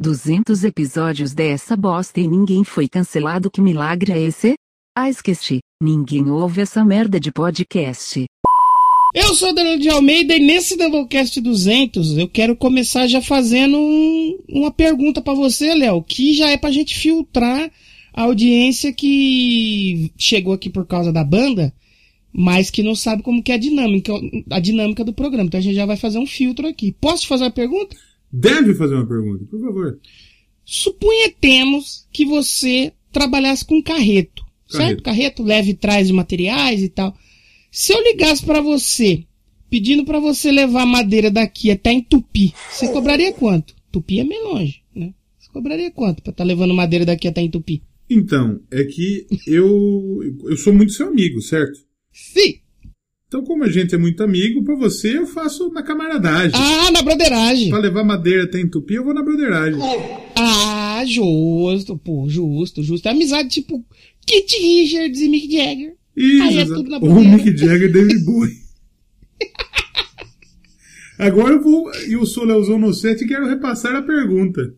200 episódios dessa bosta e ninguém foi cancelado. Que milagre é esse? Ah, esqueci. Ninguém ouve essa merda de podcast. Eu sou Daniel de Almeida e nesse Doublecast 200 eu quero começar já fazendo um- uma pergunta pra você, Léo, que já é pra gente filtrar a audiência que chegou aqui por causa da banda, mas que não sabe como que é a dinâmica, a dinâmica do programa. Então a gente já vai fazer um filtro aqui. Posso te fazer uma pergunta? Deve fazer uma pergunta, por favor. Suponhamos que você trabalhasse com carreto, certo? Carreto leve e traz de materiais e tal. Se eu ligasse pra você, pedindo pra você levar madeira daqui até em Tupi, você cobraria quanto? Tupi é meio longe, né? Você cobraria quanto pra estar levando madeira daqui até em Tupi? Então, é que eu eu sou muito seu amigo, certo? Sim. Então, como a gente é muito amigo, pra você eu faço na camaradagem. Ah, na broderagem. Pra levar madeira até Entupi, eu vou na broderagem. Ah, justo, pô, justo, justo. É amizade tipo Kit Richards e Mick Jagger. Isso, Aí é tudo na Ou. Mick Jagger e David Bowie. Agora eu vou, eu sou Leozão no set e quero repassar a pergunta.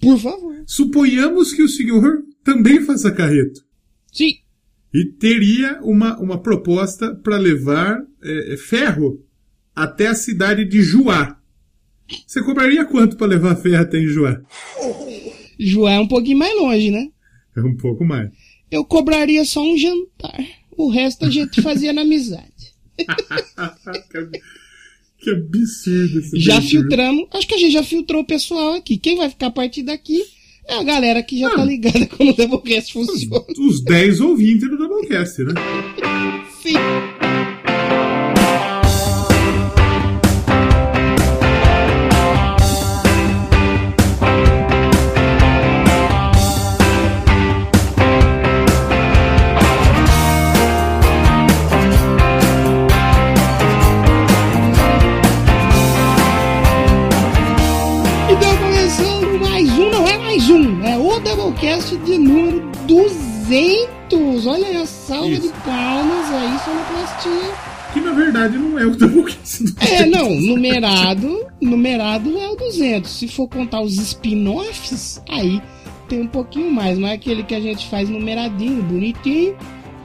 Por favor. Suponhamos que o senhor também faça carreto. Sim. E teria uma, uma proposta para levar é, é, ferro até a cidade de Juá. Você cobraria quanto para levar ferro até em Juá? João é um pouquinho mais longe, né? É um pouco mais. Eu cobraria só um jantar. O resto a gente fazia na amizade. que, ab- que absurdo esse Já filtramos. Acho que a gente já filtrou o pessoal aqui. Quem vai ficar a partir daqui é a galera que já Ah. tá ligada como o Doublecast funciona. Os 10 ouvintes do Doublecast, né? Sim. De número 200. Olha aí a salva Isso. de palmas aí, sonoplastia. Que na verdade não é o Doublecast. do É, não, numerado, numerado é o 200. Se for contar os spin-offs, aí tem um pouquinho mais, mas aquele que a gente faz numeradinho, bonitinho,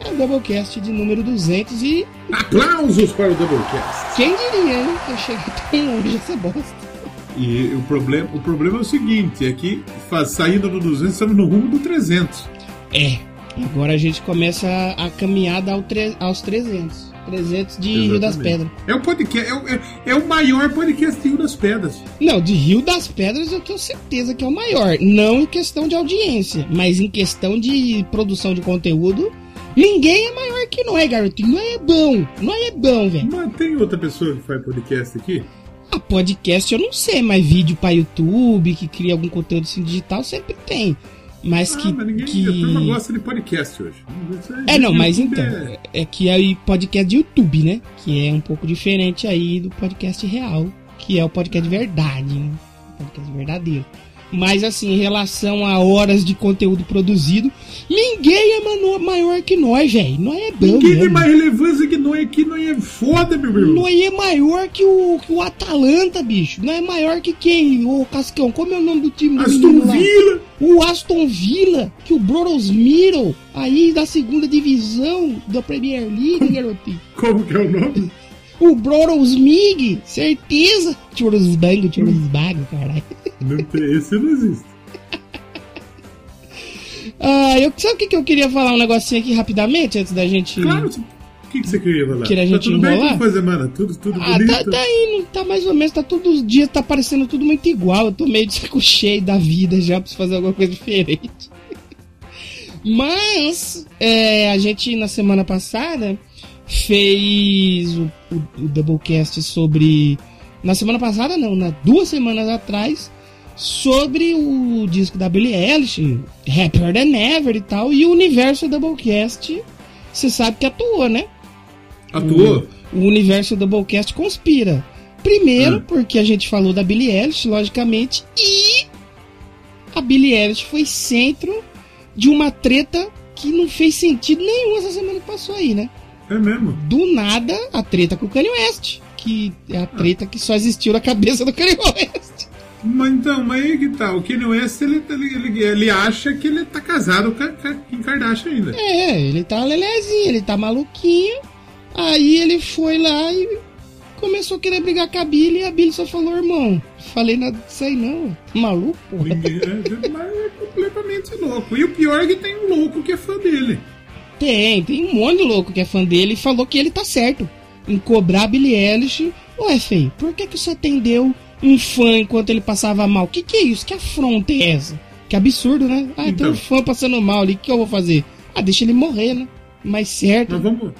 é o Doublecast de número 200 e Aplausos para o Doublecast. quem diria, hein, eu cheguei tão longe essa bosta. E o problema, o problema é o seguinte, é que faz, saindo do 200 estamos no rumo do 300. É, agora a gente começa a, a caminhada ao tre- aos 300. 300 de Rio das Exatamente. Pedras. É o podcast, é, o- é- é o maior podcast Rio das Pedras. Não, de Rio das Pedras eu tenho certeza que é o maior. Não em questão de audiência, mas em questão de produção de conteúdo. Ninguém é maior que nós, garotinho. Nós é bom. Nós é bom, velho. Mas tem outra pessoa que faz podcast aqui? Podcast eu não sei, mas vídeo pra YouTube, que cria algum conteúdo assim digital, sempre tem. Mas ah, que. mas ninguém, que... gosta de podcast hoje. É, não, mas então. é- É que aí podcast de YouTube, né? Que é um pouco diferente aí do podcast real, que é o podcast de verdade, né? Podcast verdadeiro. Mas assim, em relação a horas de conteúdo produzido, ninguém é maior que nós, velho. Nós é bom, Ninguém tem mais relevância que nós aqui, nós é foda, meu irmão. Nós é maior que o, que o Atalanta, bicho. Não é maior que quem? Ô, Cascão, como é o nome do time do Aston? Villa. O Aston Villa, que o Brorosmiro, aí da segunda divisão da Premier League, garotinho. Como que é o nome? O Brorosmig, certeza. Churrosbango, churrosbago, caralho. Não tem, esse não existe. Ah, eu, sabe o que, que eu queria falar um negocinho aqui rapidamente, antes da gente... Claro, o que, que você queria falar? Queria a tá gente tudo bem? enrolar? Como foi a semana? Tudo, tudo Ah, bonito? tá, tá indo, tá mais ou menos, tá todos os dias, tá parecendo tudo muito igual. Eu tô meio de saco cheio da vida já, preciso fazer alguma coisa diferente. Mas, é, a gente na semana passada fez o, o, o Doublecast sobre. Na semana passada, não, na duas semanas atrás, sobre o disco da Billie Eilish, Happier Than Ever e tal, e o universo Doublecast, você sabe que atuou, né? Atuou? o universo Doublecast conspira. Primeiro, Hum. porque a gente falou da Billie Eilish, logicamente, e a Billie Eilish foi centro de uma treta que não fez sentido nenhum essa semana que passou aí, né? É mesmo? Do nada, a treta com o Kanye West, que é a treta que só existiu na cabeça do Kanye West. Mas então, mas aí que tá, o Kanye West, ele, ele, ele, ele acha que ele tá casado com a Kim Kardashian ainda. É, ele tá lelezinho, ele tá maluquinho. Aí ele foi lá e começou a querer brigar com a Billy e a Billy só falou, irmão, falei nada disso aí não. Maluco, porra. Ninguém- é, mas é completamente louco. E o pior é que tem um louco que é fã dele. Tem, tem um monte de louco que é fã dele e falou que ele tá certo em cobrar Billie Eilish. Ué, feio, por que, que você atendeu um fã enquanto ele passava mal? Que que é isso? Que afronta é essa? Que absurdo, né? Ah, tem Então. um fã passando mal ali, o que eu vou fazer? Ah, deixa ele morrer, né? Mais certo. Mas vamos,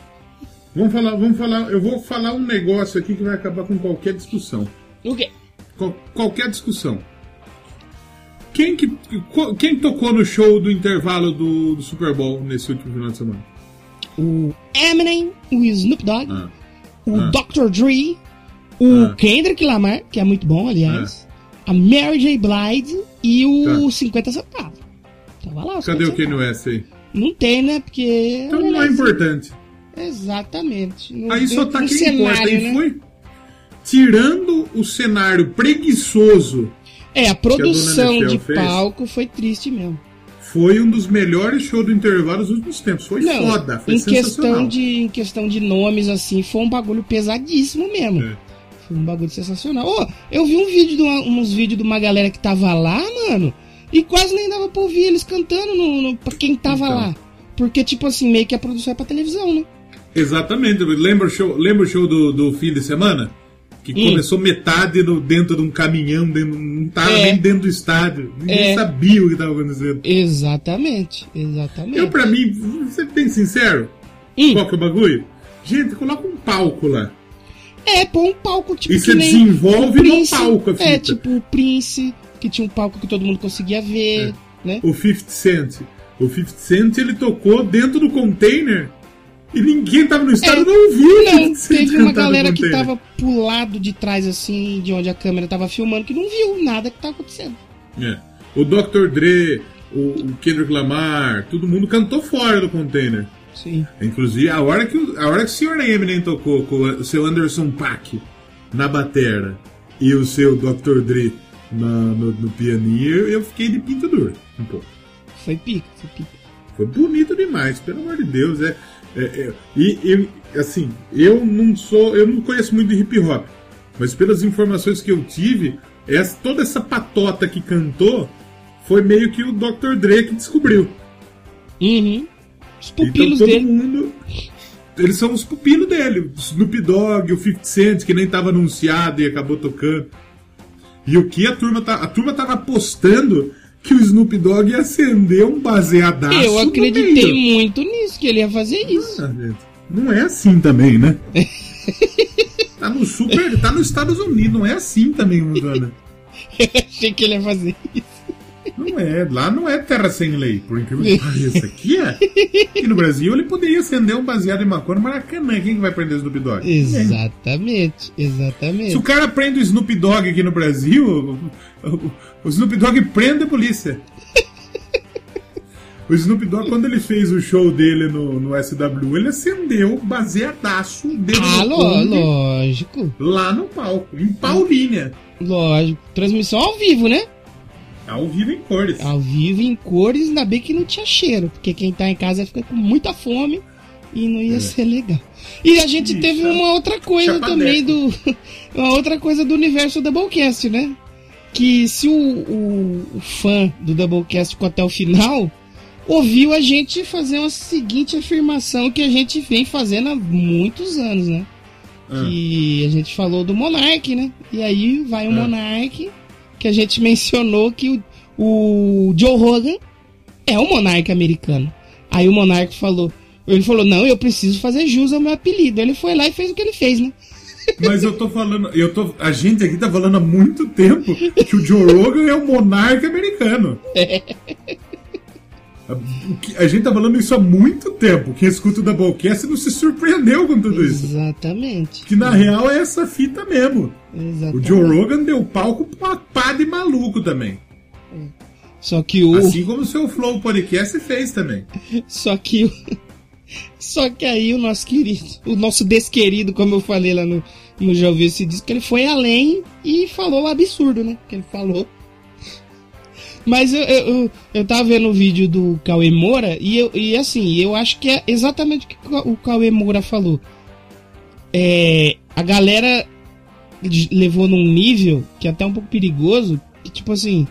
vamos falar, vamos falar. Eu vou falar um negócio aqui que vai acabar com qualquer discussão. O quê? Qual- qualquer discussão. Quem, que, quem tocou no show do intervalo do, do Super Bowl nesse último final de semana? O Eminem, o Snoop Dogg, Ah, o ah. Dr. Dre, o Ah. Kendrick Lamar, que é muito bom, aliás, a Mary J. Blige e o Tá. 50 centavos. Tava lá, os cadê 50 o Kanye. West aí? Não tem, né? Porque. Então não é Aliás, importante. Exatamente. No- Aí só tá quem importa. cenário, E né? foi tirando o cenário preguiçoso, É, a produção NFL de fez. palco foi triste mesmo. foi um dos melhores shows do intervalo dos últimos tempos. Foi Não, foda, foi em sensacional. questão, de, em questão de nomes, assim, foi um bagulho pesadíssimo mesmo. É. Foi um bagulho sensacional. Ô, eu vi um vídeo, de uma- uns vídeos de uma galera que tava lá, mano, e quase nem dava pra ouvir eles cantando no, no, pra quem tava Então. lá. Porque, tipo assim, meio que a produção é pra televisão, né? Exatamente. Lembra o show, lembra o show do, do fim de semana? Que começou metade no- dentro de um caminhão, dentro, não tava É. nem dentro do estádio. Ninguém É. sabia o que estava acontecendo. Exatamente, exatamente. Eu, pra mim, ser bem sincero, qual que é o bagulho? Gente, coloca um palco lá. É, põe um palco, tipo, E você desenvolve no Prince. palco a fita. É, tipo o Prince, que tinha um palco que todo mundo conseguia ver, né? O 50 Cent. O 50 Cent, ele tocou dentro do container e ninguém tava no estádio, É. não viu Não, 50 Cent teve uma galera que tava pro lado de trás, assim, de onde a câmera tava filmando, que não viu nada que tá acontecendo. É. O Dr. Dre, o, o Kendrick Lamar, todo mundo cantou fora do container. Sim. Inclusive, a hora que o, a hora que o Sr. Eminem tocou com o seu Anderson Paak na batera e o seu Dr. Dre na- no, no pianinho, eu, eu fiquei de pinto duro um pouco. Foi pica, foi pica. Foi bonito demais, pelo amor de Deus. É, é- é- e, e, assim, eu não sou, eu não conheço muito de hip hop, mas pelas informações que eu tive, essa, toda essa patota que cantou foi meio que o Dr. Dre que descobriu. Uhum. Os Então pupilos todo dele. mundo. Eles são os pupilos dele. O Snoop Dogg, o 50 Cent, que nem estava anunciado e acabou tocando. E o que a turma tá. A turma tava apostando que o Snoop Dogg ia acender um baseadaço. Eu acreditei muito nisso, que ele ia fazer isso. Ah, gente, Não é assim também, né? tá no super. Tá nos Estados Unidos, não é assim também, Mudana. Eu achei que ele ia fazer isso. Não é, lá não é terra sem lei, por incrível que pareça. Aqui é. Aqui no Brasil ele poderia acender um baseado em maconha no Maracanã. Quem que vai prender o Snoop Dogg? Exatamente, exatamente. Se o cara prende o Snoop Dogg aqui no Brasil, o, Snoop Dogg prende a polícia. O Snoop Dogg, quando ele fez o show dele no, no SW, ele acendeu baseadaço dentro Ah, do lo- lógico, lá no palco, em Paulínia. lógico. Transmissão ao vivo, né? Ao vivo em cores. Ao vivo, em cores, ainda bem que não tinha cheiro, porque quem tá em casa fica com muita fome e não ia É. ser legal. E a gente teve chapa- uma outra coisa chapadeco. também do. Uma outra coisa do universo Doublecast, né? Que se o, o, o fã do Doublecast ficou até o final, ouviu a gente fazer uma seguinte afirmação que a gente vem fazendo há muitos anos, né? Ah. Que a gente falou do Monark, né? E aí vai o Ah. Monark, que a gente mencionou que o, o Joe Rogan é o Monark americano. Aí o Monark falou, ele falou, não, eu preciso fazer jus ao meu apelido. Ele foi lá e fez o que ele fez, né? Mas eu tô falando, eu tô, a gente aqui tá falando há muito tempo que o Joe Rogan é o monarca americano. Que- a gente tá falando isso há muito tempo. Quem escuta o Doublecast não se surpreendeu com tudo isso. Exatamente. Que na real é essa fita mesmo. O Exatamente. Joe Rogan deu palco pra uma pá de maluco também. Só que o. Assim como o seu Flow Podcast fez também. Só que o. Só que aí o nosso querido, o nosso desquerido, como eu falei lá no, não já ouviu esse disco, que ele foi além e falou o absurdo, né? Que ele falou. Mas eu, eu, eu tava vendo o vídeo do Cauê Moura e, eu, e assim, eu acho que é exatamente o que o Cauê Moura falou. É, a galera levou num nível que é até um pouco perigoso, que tipo assim,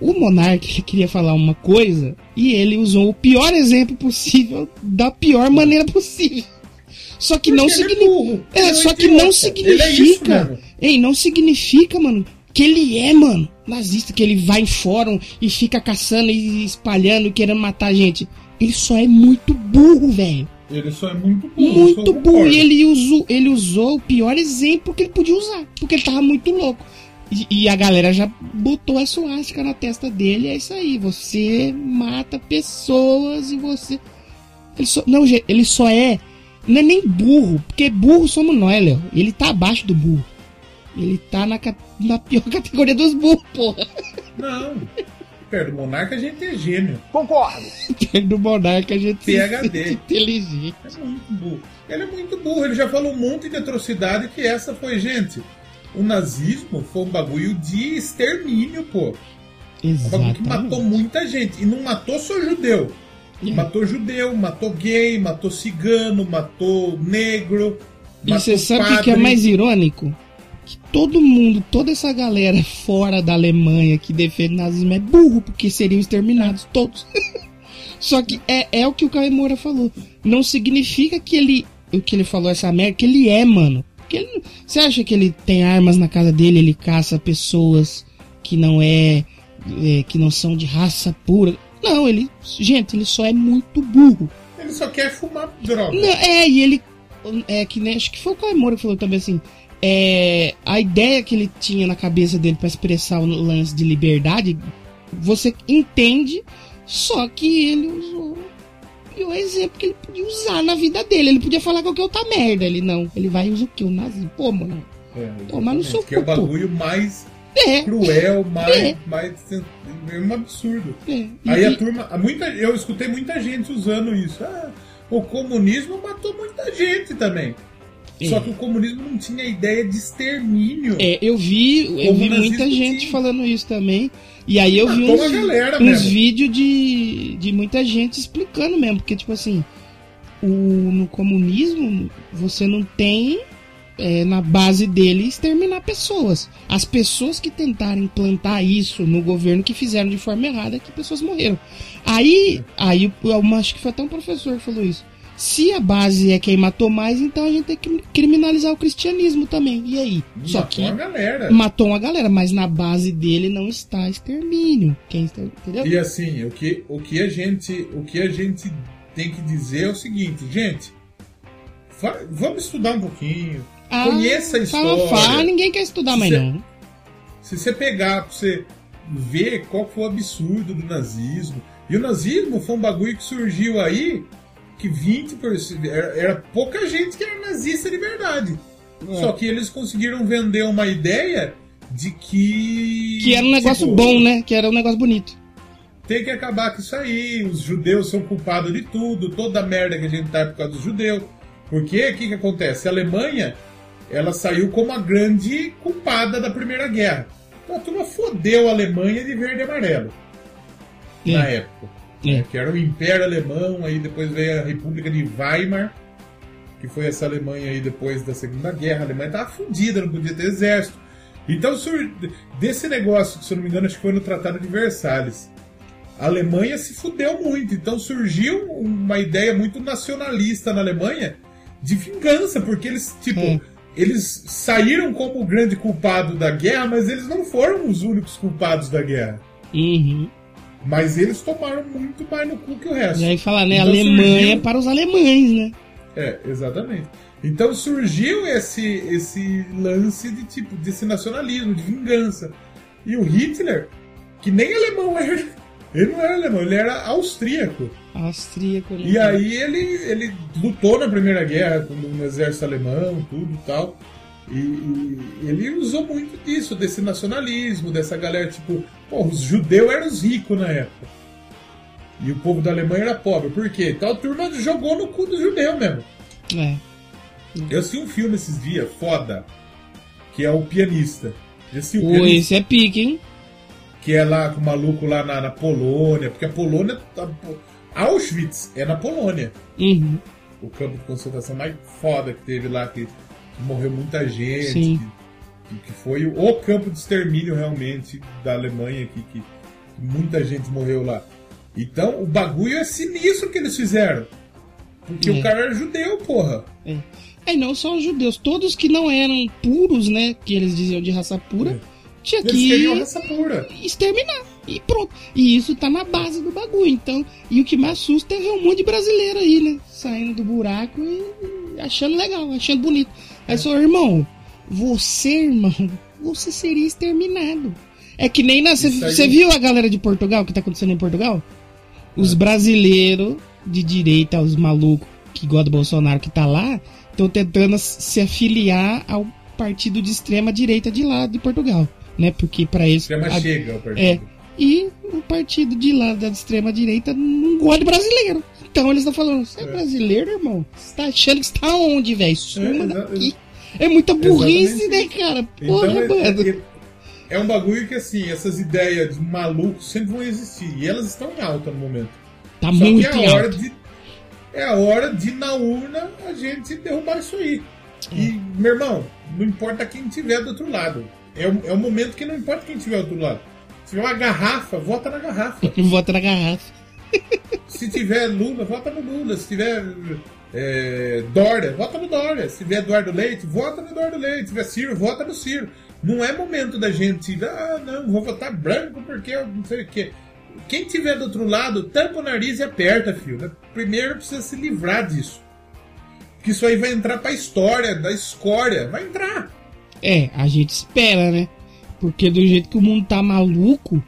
o monarca queria falar uma coisa e ele usou o pior exemplo possível da pior maneira possível. Só que Porque não significa. É, é, só que não significa. É Ei, não significa, mano, que ele é, mano, nazista, que ele vai em fórum e fica caçando e espalhando, querendo matar a gente. Ele só é muito burro, velho. Ele só é muito burro. Muito burro. E ele usou, ele usou o pior exemplo que ele podia usar. Porque ele tava muito louco. E, e a galera já botou a suástica na testa dele. É isso aí. Você mata pessoas e você. Ele só, não, ele só é. Não é nem burro. Porque burro somos nós, Léo. Ele tá abaixo do burro. Ele tá na, na pior categoria dos burros, porra. Não. Perto do Monarca a gente é gênio. Concordo. Perto do Monarca a gente PHD. é inteligente. É muito burro. Ele é muito burro. Ele já falou um monte de atrocidade que essa foi, gente o nazismo foi um bagulho de extermínio, pô. Exatamente. Um bagulho que matou muita gente. E não matou só judeu. É. Matou judeu, matou gay, matou cigano, matou negro. E você sabe o que é mais irônico? Que todo mundo, toda essa galera fora da Alemanha que defende nazismo é burro, porque seriam exterminados todos. Só que é, é o que o Caio Moura falou. Não significa que ele. O que ele falou, essa merda, que ele é, mano. Porque ele, você acha que ele tem armas na casa dele, ele caça pessoas que não é, é, que não são de raça pura? Não, ele, gente, ele só é muito burro. Ele só quer fumar droga. Não, é, e ele é que nem, acho que foi o Caimoro que falou também assim, é, a ideia que ele tinha na cabeça dele para expressar o lance de liberdade, você entende, só que ele usou e o exemplo que ele podia usar na vida dele. Ele podia falar qualquer outra merda. Ele não. Ele vai usar o quê? O nazismo. Pô, mano. É, Toma no seu Que é o bagulho mais é. cruel, mais. É. mais é um absurdo. É. Aí a turma. Muita, eu escutei muita gente usando isso. Ah, o comunismo matou muita gente também. É. Só que o comunismo não tinha ideia de extermínio. É, eu vi, eu vi muita gente tinha. falando isso também. E aí eu vi uns, uns vídeos de, de muita gente explicando mesmo, porque tipo assim, o, no comunismo você não tem é, na base dele exterminar pessoas. As pessoas que tentaram implantar isso no governo que fizeram de forma errada, que pessoas morreram. Aí, aí eu acho que foi até um professor que falou isso. Se a base é quem matou mais, então a gente tem que criminalizar o cristianismo também. E aí? Matou Só que uma galera. matou uma galera, mas na base dele não está extermínio. Quem está, entendeu? E assim, o que, o que a gente, o que a gente tem que dizer é o seguinte, gente, vamos estudar um pouquinho. Ah, conheça a história. Fala, fala, ninguém quer estudar mais não. Se você pegar pra você ver qual foi o absurdo do nazismo, e o nazismo foi um bagulho que surgiu aí que 20% era, era pouca gente que era nazista de verdade. É. Só que eles conseguiram vender uma ideia de que. Que era um negócio tipo, bom, né? Que era um negócio bonito. Tem que acabar com isso aí. Os judeus são culpados de tudo. Toda a merda que a gente tá é por causa dos judeus. Porque o que, que acontece? A Alemanha ela saiu como a grande culpada da Primeira Guerra. Então a turma fodeu a Alemanha de verde e amarelo. É. Na época. É. que era o Império Alemão, aí depois veio a República de Weimar, que foi essa Alemanha aí depois da Segunda Guerra. A Alemanha estava fodida, não podia ter exército. Então, desse negócio, se eu não me engano, acho que foi no Tratado de Versalhes. A Alemanha se fudeu muito, então surgiu uma ideia muito nacionalista na Alemanha de vingança, porque eles, tipo, hum. eles saíram como o grande culpado da guerra, mas eles não foram os únicos culpados da guerra. Uhum. Mas eles tomaram muito mais no cu que o resto. E aí fala, né? Então, Alemanha surgiu... para os alemães, né? É, exatamente. Então surgiu esse, esse lance de tipo desse nacionalismo, de vingança. E o Hitler, que nem alemão era, ele não era alemão, ele era austríaco. Austríaco. Né? E aí ele, ele lutou na Primeira Guerra no exército alemão, tudo e tal. E, e, ele usou muito disso, desse nacionalismo, dessa galera, tipo, pô, os judeus eram os ricos na época. E o povo da Alemanha era pobre. Por quê? Então a turma jogou no cu do judeu mesmo. É. Eu assisti um filme esses dias, foda, que é o pianista. Esse, o pianista, esse é pique, hein? Que é lá com o maluco lá na, na Polônia, porque a Polônia. Tá, Auschwitz é na Polônia. Uhum. O campo de concentração mais foda que teve lá, que morreu muita gente. Que, que, foi o campo de extermínio realmente da Alemanha, que, que muita gente morreu lá. Então o bagulho é sinistro que eles fizeram. Porque é. o cara era judeu, porra. É. é, não só os judeus, todos que não eram puros, né? Que eles diziam de raça pura, é. tinha eles que raça pura. exterminar. E pronto. E isso tá na base do bagulho. Então, e o que me assusta é ver um monte de brasileiro aí, né? Saindo do buraco e achando legal, achando bonito. Aí só, irmão, você, irmão, você seria exterminado. É que nem na. Você viu a galera de Portugal, o que tá acontecendo em Portugal? Os é. brasileiros de direita, os malucos que gostam do Bolsonaro que tá lá, estão tentando se afiliar ao partido de extrema direita de lá de Portugal, né? Porque para eles extrema a, chega o partido. É, e o partido de lá da extrema direita não gosta de brasileiro. Então eles estão falando, você é, é, brasileiro, irmão? Você tá achando que está onde, velho? Suma é, daqui. É muita burrice, né, cara? Porra, então, é, mano. É, é, um bagulho que, assim, essas ideias de malucos sempre vão existir. E elas estão em alta no momento. Tá Só muito que é a hora de É a hora de, na urna, a gente derrubar isso aí. E, meu irmão, não importa quem tiver do outro lado. É o, é o momento que não importa quem tiver do outro lado. Se tiver uma garrafa, vota na garrafa. vota na garrafa. Se tiver Lula, vota no Lula. Se tiver é, Dória, vota no Dória. Se tiver Eduardo Leite, vota no Eduardo Leite. Se tiver Ciro, vota no Ciro. Não é momento da gente, ah, não, vou votar branco porque eu não sei o quê. Quem tiver do outro lado, tampa o nariz e aperta, filho. Primeiro precisa se livrar disso. Que isso aí vai entrar pra história, da escória. Vai entrar. É, a gente espera, né? Porque do jeito que o mundo tá maluco,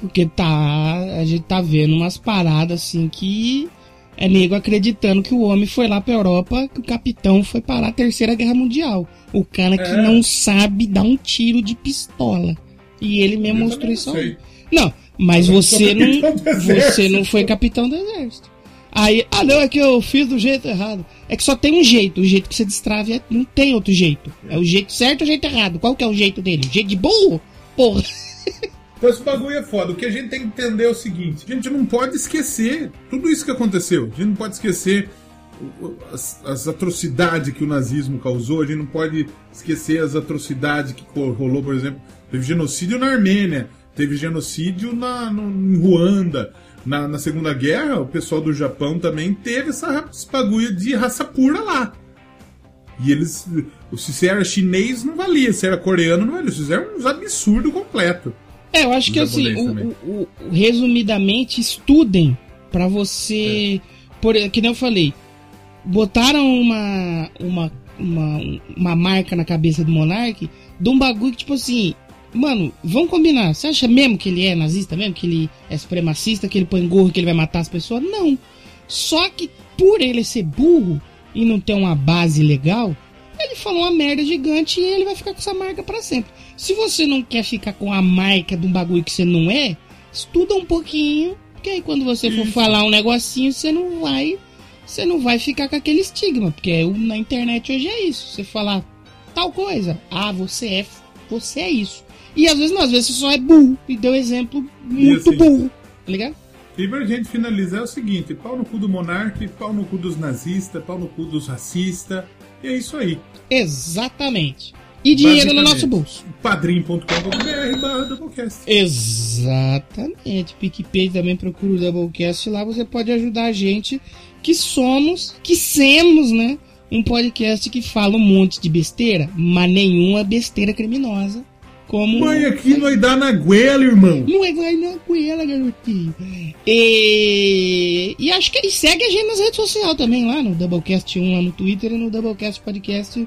porque tá. A gente tá vendo umas paradas assim que é nego acreditando que o homem foi lá pra Europa, que o capitão foi parar a Terceira Guerra Mundial. O cara que é. não sabe dar um tiro de pistola. E ele mesmo mostrou isso aí. Não, mas você não, você não foi capitão do exército. Aí, ah não, é que eu fiz do jeito errado. É que só tem um jeito, o jeito que você destrave é, não tem outro jeito. É o jeito certo ou o jeito errado. Qual que é o jeito dele? O jeito de burro? Porra. Então esse bagulho é foda. O que a gente tem que entender é o seguinte: a gente não pode esquecer tudo isso que aconteceu. A gente não pode esquecer as, as, atrocidades que o nazismo causou, a gente não pode esquecer as atrocidades que rolou, por exemplo, teve genocídio na Armênia, teve genocídio na, no, em Ruanda. Na, na, Segunda Guerra, o pessoal do Japão também teve essa, bagulho de raça pura lá. E eles. Se era chinês, não valia. Se era coreano, não valia. Eles fizeram uns absurdo completo. É, eu acho que assim, o, o, o, resumidamente, estudem para você. É. Por, que nem eu falei. Botaram uma, uma, uma, uma marca na cabeça do Monark de um bagulho que, tipo assim, Mano, vamos combinar. Você acha mesmo que ele é nazista mesmo? Que ele é supremacista, que ele põe gorro, que ele vai matar as pessoas? Não. Só que por ele ser burro e não ter uma base legal, ele falou uma merda gigante e ele vai ficar com essa marca para sempre. Se você não quer ficar com a marca de um bagulho que você não é, estuda um pouquinho, porque aí quando você for falar um negocinho, você não vai, você não vai ficar com aquele estigma, porque na internet hoje é isso. Você falar tal coisa, ah, você é, você é isso. E às vezes não, às vezes você só é burro e deu exemplo muito assim, burro, tá ligado? E pra gente finalizar é o seguinte: pau no cu do monarca, pau no cu dos nazistas, pau no cu dos racistas. E é isso aí. Exatamente. E dinheiro no nosso bolso. padrim.com.br barra Doublecast. Exatamente. PicPay também procura o Doublecast lá. Você pode ajudar a gente que somos, que semos, né? Um podcast que fala um monte de besteira, mas nenhuma besteira criminosa como. Mãe, aqui não vai dar na goela, irmão. Não vai dar na goela, garotinho. E... e acho que segue a gente nas redes sociais também, lá no Doublecast 1 lá no Twitter e no Doublecast Podcast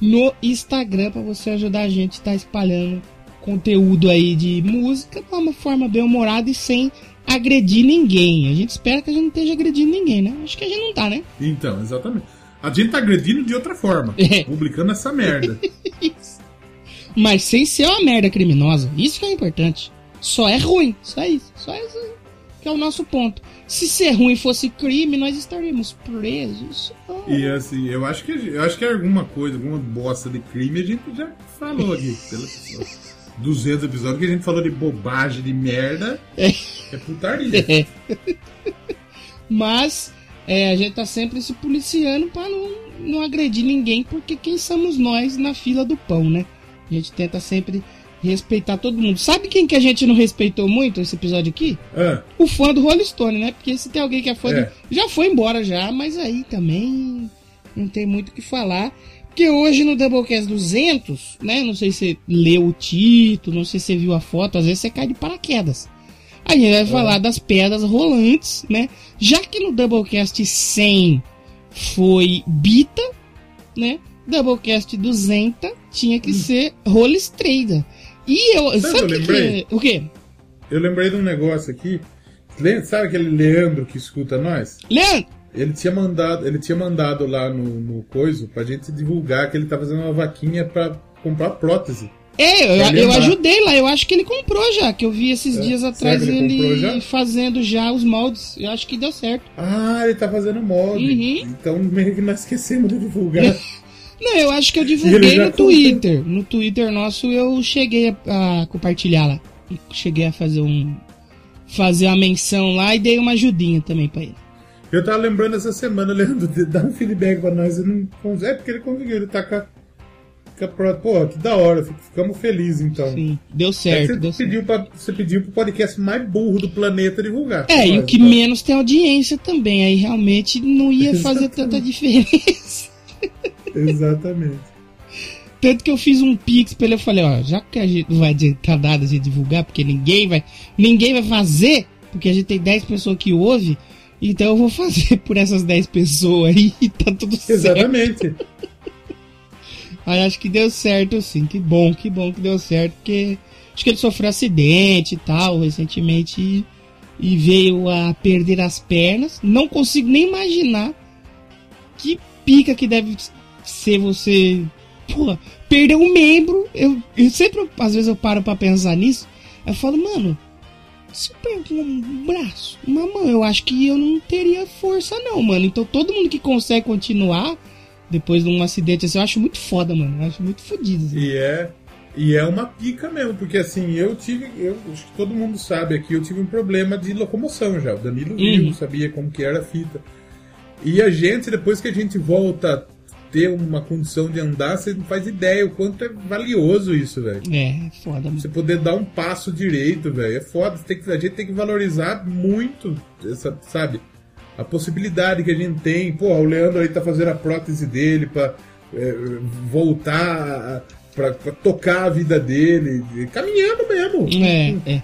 no Instagram, para você ajudar a gente a estar tá espalhando conteúdo aí de música de uma forma bem humorada e sem agredir ninguém. A gente espera que a gente não esteja agredindo ninguém, né? Acho que a gente não tá, né? Então, exatamente. A gente tá agredindo de outra forma, é. publicando essa merda. Isso mas sem ser uma merda criminosa. Isso que é importante. Só é ruim, só isso. Só isso que que é o nosso ponto. Se ser ruim fosse crime, nós estaríamos presos. Oh. E assim, eu acho que eu acho que é alguma coisa, alguma bosta de crime a gente já falou aqui. Pelas 200 episódios que a gente falou de bobagem, de merda. É, é putaria. É. Mas é, a gente tá sempre se policiando para não, não agredir ninguém, porque quem somos nós na fila do pão, né? A gente tenta sempre respeitar todo mundo. Sabe quem que a gente não respeitou muito esse episódio aqui? É. O fã do Rolling Stone, né? Porque se tem alguém que é fã, é. Do... já foi embora já, mas aí também não tem muito o que falar. Porque hoje no Doublecast 200, né? Não sei se você leu o título, não sei se você viu a foto, às vezes você cai de paraquedas. A gente vai é. falar das pedras rolantes, né? Já que no Doublecast 100 foi Bita, né? Doublecast 200 tinha que hum. ser Rolling Trader. E eu. Sabe, sabe eu que, que, o quê? Eu lembrei de um negócio aqui. Sabe aquele Leandro que escuta nós? Leandro! Ele tinha mandado, ele tinha mandado lá no, no coiso pra gente divulgar que ele tá fazendo uma vaquinha pra comprar prótese. É, eu, eu ajudei lá, eu acho que ele comprou já, que eu vi esses é, dias atrás ele, ele já? fazendo já os moldes. Eu acho que deu certo. Ah, ele tá fazendo molde. Uhum. Então meio que nós esquecemos de divulgar. Não, eu acho que eu divulguei no Twitter. No Twitter nosso eu cheguei a, a, compartilhar lá. Cheguei a fazer um. Fazer uma menção lá e dei uma ajudinha também pra ele. Eu tava lembrando essa semana, Leandro, de dar um feedback pra nós. Não, é porque ele conseguiu, ele tá com a, a Pô, que da hora, ficamos felizes então. Sim, deu certo. Você, deu pediu certo. Pra, você pediu pro podcast mais burro do planeta divulgar. É, e o que então. menos tem audiência também. Aí realmente não ia fazer tanta diferença. Exatamente. Tanto que eu fiz um pix pra ele, eu falei, ó, já que a gente não vai adiantar nada de divulgar, porque ninguém vai, ninguém vai fazer, porque a gente tem 10 pessoas que ouvem, então eu vou fazer por essas 10 pessoas aí e tá tudo certo. Exatamente. Aí acho que deu certo sim, que bom, que bom que deu certo, porque acho que ele sofreu acidente e tal recentemente e, e veio a perder as pernas. Não consigo nem imaginar que pica que deve ser você, perder um membro. Eu, eu sempre, às vezes eu paro para pensar nisso, eu falo, mano, se eu perco um braço, uma mão, eu acho que eu não teria força não, mano. Então todo mundo que consegue continuar depois de um acidente assim, eu acho muito foda, mano. Eu acho muito fodido. Assim. E é e é uma pica mesmo, porque assim, eu tive, eu acho que todo mundo sabe aqui, eu tive um problema de locomoção já. O Danilo viu, uhum. sabia como que era a fita. E a gente, depois que a gente volta ter uma condição de andar, você não faz ideia o quanto é valioso isso, velho. É, é foda. Você poder dar um passo direito, velho, é foda. Tem que, a gente tem que valorizar muito, essa, sabe? A possibilidade que a gente tem. Pô, o Leandro aí tá fazendo a prótese dele pra é, voltar pra, pra, tocar a vida dele, caminhando mesmo. É, é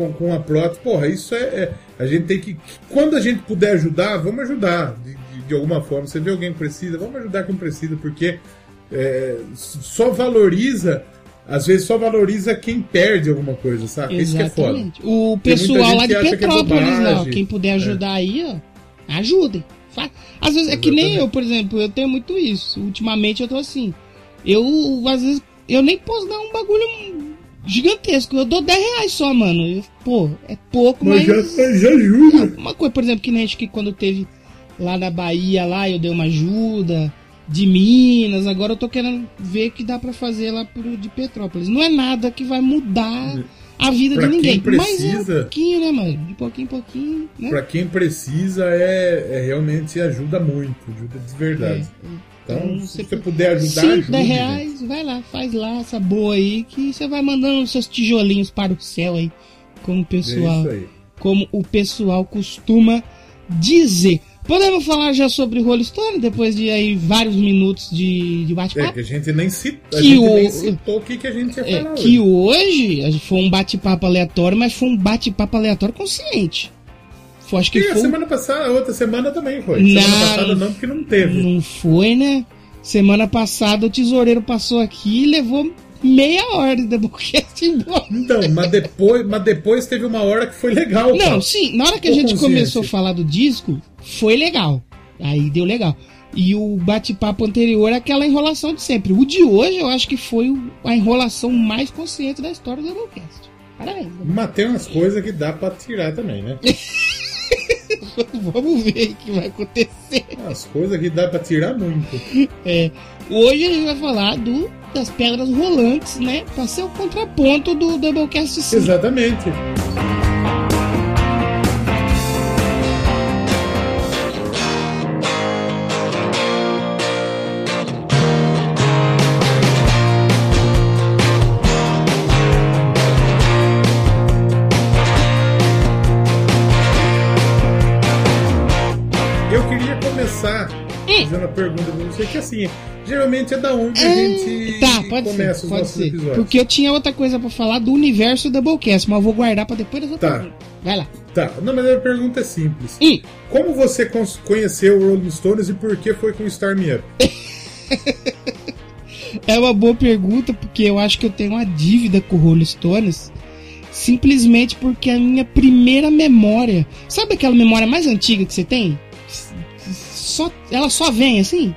com, com a prótese. Porra, isso é, é, A gente tem que. Quando a gente puder ajudar, vamos ajudar. De, de, alguma forma. Você vê alguém que precisa, vamos ajudar quem precisa, porque é, só valoriza. Às vezes só valoriza quem perde alguma coisa, sabe? Isso que é foda. O pessoal lá de é Petrópolis, é não. Quem puder ajudar é. aí, ó, ajudem. Às vezes, é que nem eu, por exemplo, eu tenho muito isso. Ultimamente eu tô assim. Eu, às vezes, eu nem posso dar um bagulho gigantesco. Eu dou 10 reais só, mano. Eu, pô, é pouco, mas. Mas já, já ajuda. Uma coisa, por exemplo, que nem acho que quando teve lá na Bahia, lá eu dei uma ajuda. De Minas, agora eu tô querendo ver o que dá para fazer lá pro, de Petrópolis. Não é nada que vai mudar a vida pra de ninguém. Precisa, mas é um pouquinho, né, mano? De pouquinho em pouquinho. Né? Pra quem precisa, é, é realmente ajuda muito, ajuda de verdade. É, é. Então, então, se você puder ajudar, 5, ajude, 10 reais, gente. vai lá, faz lá essa boa aí, que você vai mandando os seus tijolinhos para o céu aí, como o pessoal, é como o pessoal costuma dizer. Podemos falar já sobre Rolling Stone, depois de aí vários minutos de, de bate-papo? É, que a gente nem, cita, que o, nem citou o que, que a gente ia é, falar Que hoje. hoje foi um bate-papo aleatório, mas foi um bate-papo aleatório consciente. Foi, acho que e foi... a semana passada, outra semana também foi. Não, semana passada não, porque não teve. Não foi, né? Semana passada o tesoureiro passou aqui e levou meia hora de Doublecast embora. Então, mas depois, mas depois teve uma hora que foi legal. Não, cara. sim, na hora que a gente começou a falar do disco, foi legal. Aí deu legal. E o bate-papo anterior é aquela enrolação de sempre. O de hoje eu acho que foi a enrolação mais consciente da história do Doublecast. Parabéns. Mas tem umas coisas que dá pra tirar também, né? Vamos ver o que vai acontecer. As coisas que dá pra tirar muito. É, hoje a gente vai falar do, das pedras rolantes, né? Pra ser o contraponto do Doublecast 5. Exatamente. Você, que assim, geralmente é da onde a gente Tá, pode começa ser, os pode nossos ser. episódios. Porque eu tinha outra coisa pra falar do universo Doublecast, mas eu vou guardar pra depois outras Tá. Vai lá. Tá, não, mas a pergunta é simples. Hum, Como você conheceu o Rolling Stones e por que foi com o Star Me Up? é uma boa pergunta, porque eu acho que eu tenho uma dívida com o Rolling Stones. Simplesmente porque a minha primeira memória. Sabe aquela memória mais antiga que você tem? Só, ela só vem assim?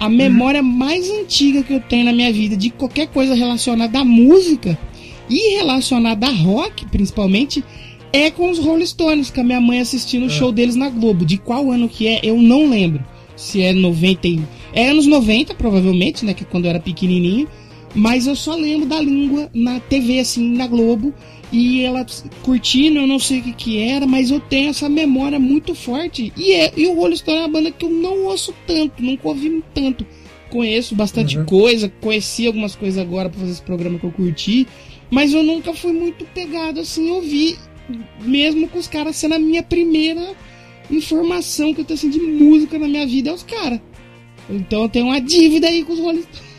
A memória mais antiga que eu tenho na minha vida de qualquer coisa relacionada à música e relacionada a rock, principalmente, é com os Rolling Stones, com a minha mãe assistindo o show deles na Globo. De qual ano que é, eu não lembro. Se é 90 e... É anos 90, provavelmente, né? Que é quando eu era pequenininho. Mas eu só lembro da língua na TV, assim, na Globo. E ela curtindo, eu não sei o que que era, mas eu tenho essa memória muito forte. E, é, e o Rolling Stone é uma banda que eu não ouço tanto, nunca ouvi tanto. Conheço bastante Uhum. coisa, conheci algumas coisas agora pra fazer esse programa que eu curti. Mas eu nunca fui muito pegado, assim, ouvir. Mesmo com os caras sendo a minha primeira informação que eu tenho, assim, de música na minha vida, é os caras. Então eu tenho uma dívida aí com os Rolling Stones.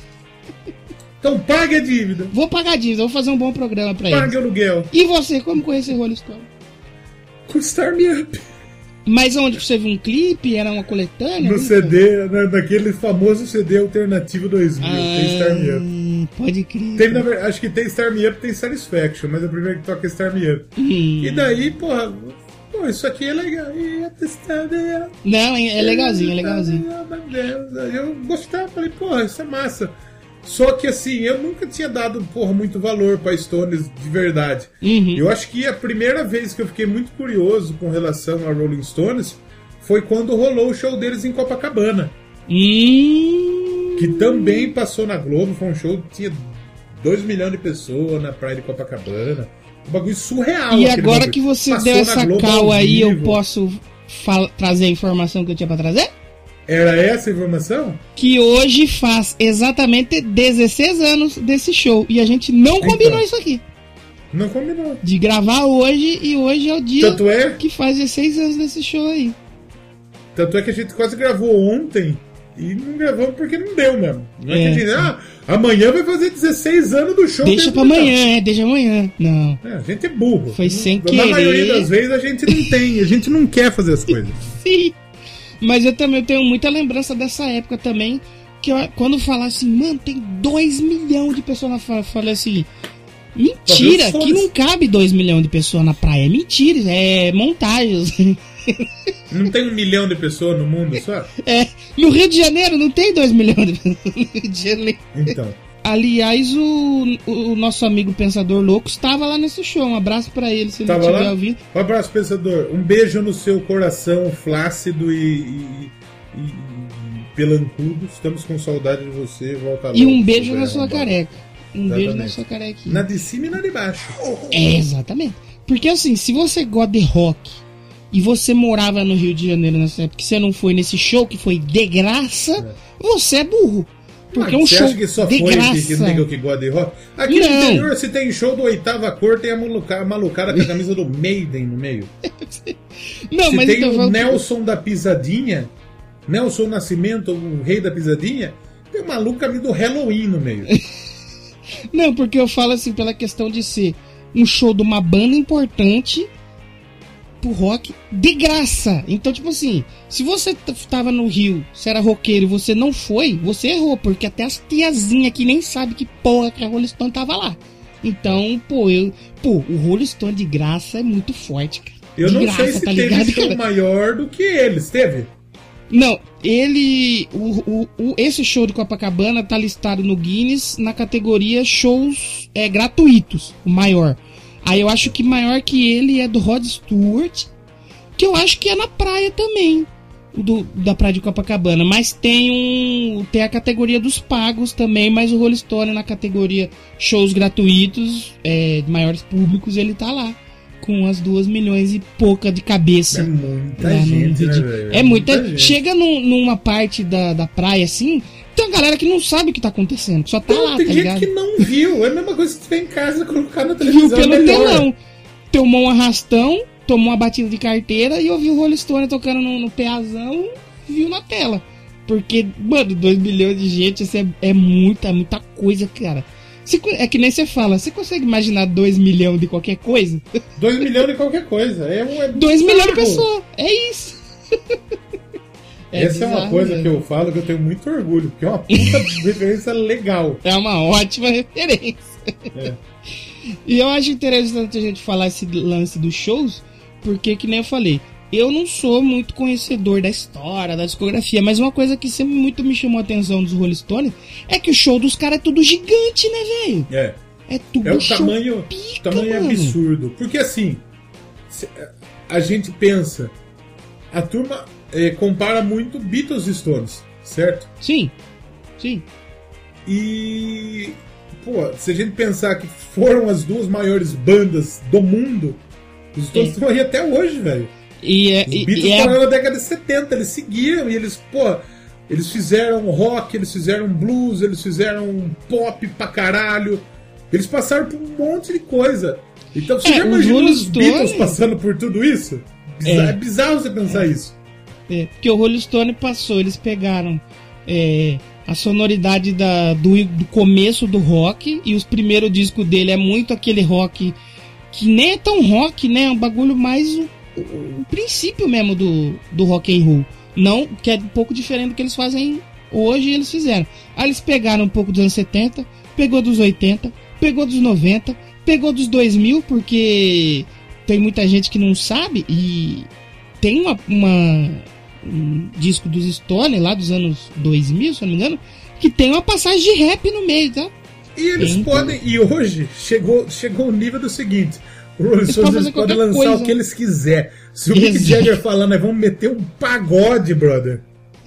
Então pague a dívida, Vou pagar a dívida, vou fazer um bom programa pra pague eles. o aluguel. E você, como conheceu Rolling Stone? Com o Star Me Up. Mas onde você viu um clipe? Era uma coletânea? No? CD, na- naquele famoso CD alternativo 2000, tem Star Me Up. Ah, pode crer. Tem, na acho que tem Star Me Up tem Satisfaction, mas a primeira que toca é Star Me Up. Hum. E daí, porra, pô, isso aqui é legal. E. Não, é é legalzinho, é legalzinho. Eu gostava, falei, porra, isso é massa. Só que assim, eu nunca tinha dado, porra, muito valor pra Stones de verdade. Uhum. Eu acho que a primeira vez que eu fiquei muito curioso com relação a Rolling Stones foi quando rolou o show deles em Copacabana. Que também passou na Globo, foi um show que tinha 2 milhões de pessoas na praia de Copacabana. Um bagulho surreal. E aquele agora bagulho. que você Passou deu essa cal aí, eu posso trazer a informação que eu tinha pra trazer? Era essa a informação? Que hoje faz exatamente 16 anos desse show. E a gente não Então. combinou isso aqui. Não combinou. De gravar hoje e hoje é o dia Tanto é, que faz 16 anos desse show aí. tanto é que a gente quase gravou ontem e não gravamos porque não deu mesmo. Não é, É. que a gente, ah, amanhã vai fazer 16 anos do show. Deixa pra amanhã, é, deixa amanhã. Não. É, a gente é burro. Foi sem Na querer. maioria das vezes a gente não tem, a gente não quer fazer as coisas. Sim. Mas eu também tenho muita lembrança dessa época também. Que eu- quando falar assim, mano, tem 2 milhões de pessoas na praia. Eu falei assim. Mentira, que não cabe 2 milhões de pessoas na praia. É mentira, é montagens. Não tem um milhão de pessoas no mundo só? É, no Rio de Janeiro não tem 2 milhões de pessoas no Rio de Janeiro. Então. Aliás, o, o nosso amigo Pensador Louco estava lá nesse show. Um abraço pra ele, se ele Tava estiver lá? ouvindo. Um abraço, pensador. Um beijo no seu coração flácido e, e, e- e pelancudo. Estamos com saudade de você. Volta E logo, um beijo na sua careca. Um beijo na Exatamente. sua carequinha. Na de cima e na de baixo. É, exatamente. Porque assim, se você gosta de rock e você morava no Rio de Janeiro nessa época, que você não foi nesse show que foi de graça, você é burro. Porque um você show acha que só de foi graça. que, que não tem que, que gosta de rock? Aqui no Não. interior, se tem show do oitava cor, tem a maluca- a malucada com a camisa do Maiden no meio. Não, se mas tem então o Nelson da Pisadinha, Nelson Nascimento, o rei da pisadinha, tem uma maluca ali do Halloween no meio. Não, porque eu falo assim, pela questão de ser um show de uma banda importante pro rock de graça. Então, tipo assim, se você tava no Rio, você era roqueiro e você não foi, você errou, porque até as tiazinhas que nem sabe que porra que a Rolling Stone tava lá. Então, pô, eu. Pô, o Rolling Stone de graça é muito forte, cara. Eu de não graça, sei se tá teve ligado, show cara? maior do que eles, teve? Não, ele. O, o, o- esse show de Copacabana tá listado no Guinness na categoria shows é, gratuitos, o maior. Aí eu acho que maior que ele é do Rod Stewart, que eu acho que é na praia também. Do, da praia de Copacabana, mas tem um. Tem a categoria dos pagos também, mas o Rolling Stone na categoria shows gratuitos, é, de maiores públicos, ele tá lá com as duas milhões e pouca de cabeça. É muita no gente, né, velho? É muita. gente. Chega num- numa parte da, da praia assim, tem uma galera que não sabe o que tá acontecendo, só tá Não, lá, tem tá gente ligado? que não viu. É a mesma coisa que você tem em casa colocar na televisão. Viu pelo melhor. telão. Tomou um arrastão, tomou uma batida de carteira e ouviu o Rolling Stone tocando no, no peazão viu na tela. Porque, mano, 2 milhões de gente, isso é, é muita, muita coisa, cara. Você é que nem você fala, você consegue imaginar 2 milhões de qualquer coisa? 2 milhões de qualquer coisa. É é 2 milhões de pessoas, é isso. Essa é uma coisa mesmo. que eu falo que eu tenho muito orgulho, porque é uma puta referência legal. É uma ótima referência. É. E eu acho interessante a gente falar esse lance dos shows, porque, que nem eu falei, eu não sou muito conhecedor da história, da discografia, mas uma coisa que sempre muito me chamou a atenção dos Rolling Stones é que o show dos caras é tudo gigante, né, velho? É. É tudo É o tamanho, pica, tamanho mano. absurdo. Porque assim, a gente pensa, a turma eh, compara muito Beatles e Stones, certo? Sim, sim. E, pô, se a gente pensar que foram as duas maiores bandas do mundo, os Stones É. estão aí até hoje, velho. E é, Os Beatles e é foram na década de 70, eles seguiram e eles, pô, eles fizeram rock, eles fizeram blues, eles fizeram pop pra caralho. Eles passaram por um monte de coisa. Então você É, já imaginou Rolling os Beatles passando por tudo isso? Bizarro- É. É, bizarro você pensar isso. É, porque o Rolling Stone passou, eles pegaram é, a sonoridade da, do, do começo do rock e os primeiros discos dele é muito aquele rock que nem é tão rock, né? É um bagulho mais o, o- o princípio mesmo do, do rock and roll. Não, que é um pouco diferente do que eles fazem hoje eles fizeram. Aí eles pegaram um pouco dos anos 70, pegou dos 80, pegou dos 90, pegou dos 2000, porque tem muita gente que não sabe e tem uma, uma- um disco dos Stone lá dos anos 2000, se não me engano, que tem uma passagem de rap no meio, tá? E eles Sim. podem. E hoje chegou, chegou o nível do seguinte: o Rolling Eles Stones podem eles fazer podem lançar coisa. o que eles quiserem. Se o Mick. Jagger falar, nós vamos meter um pagode, brother.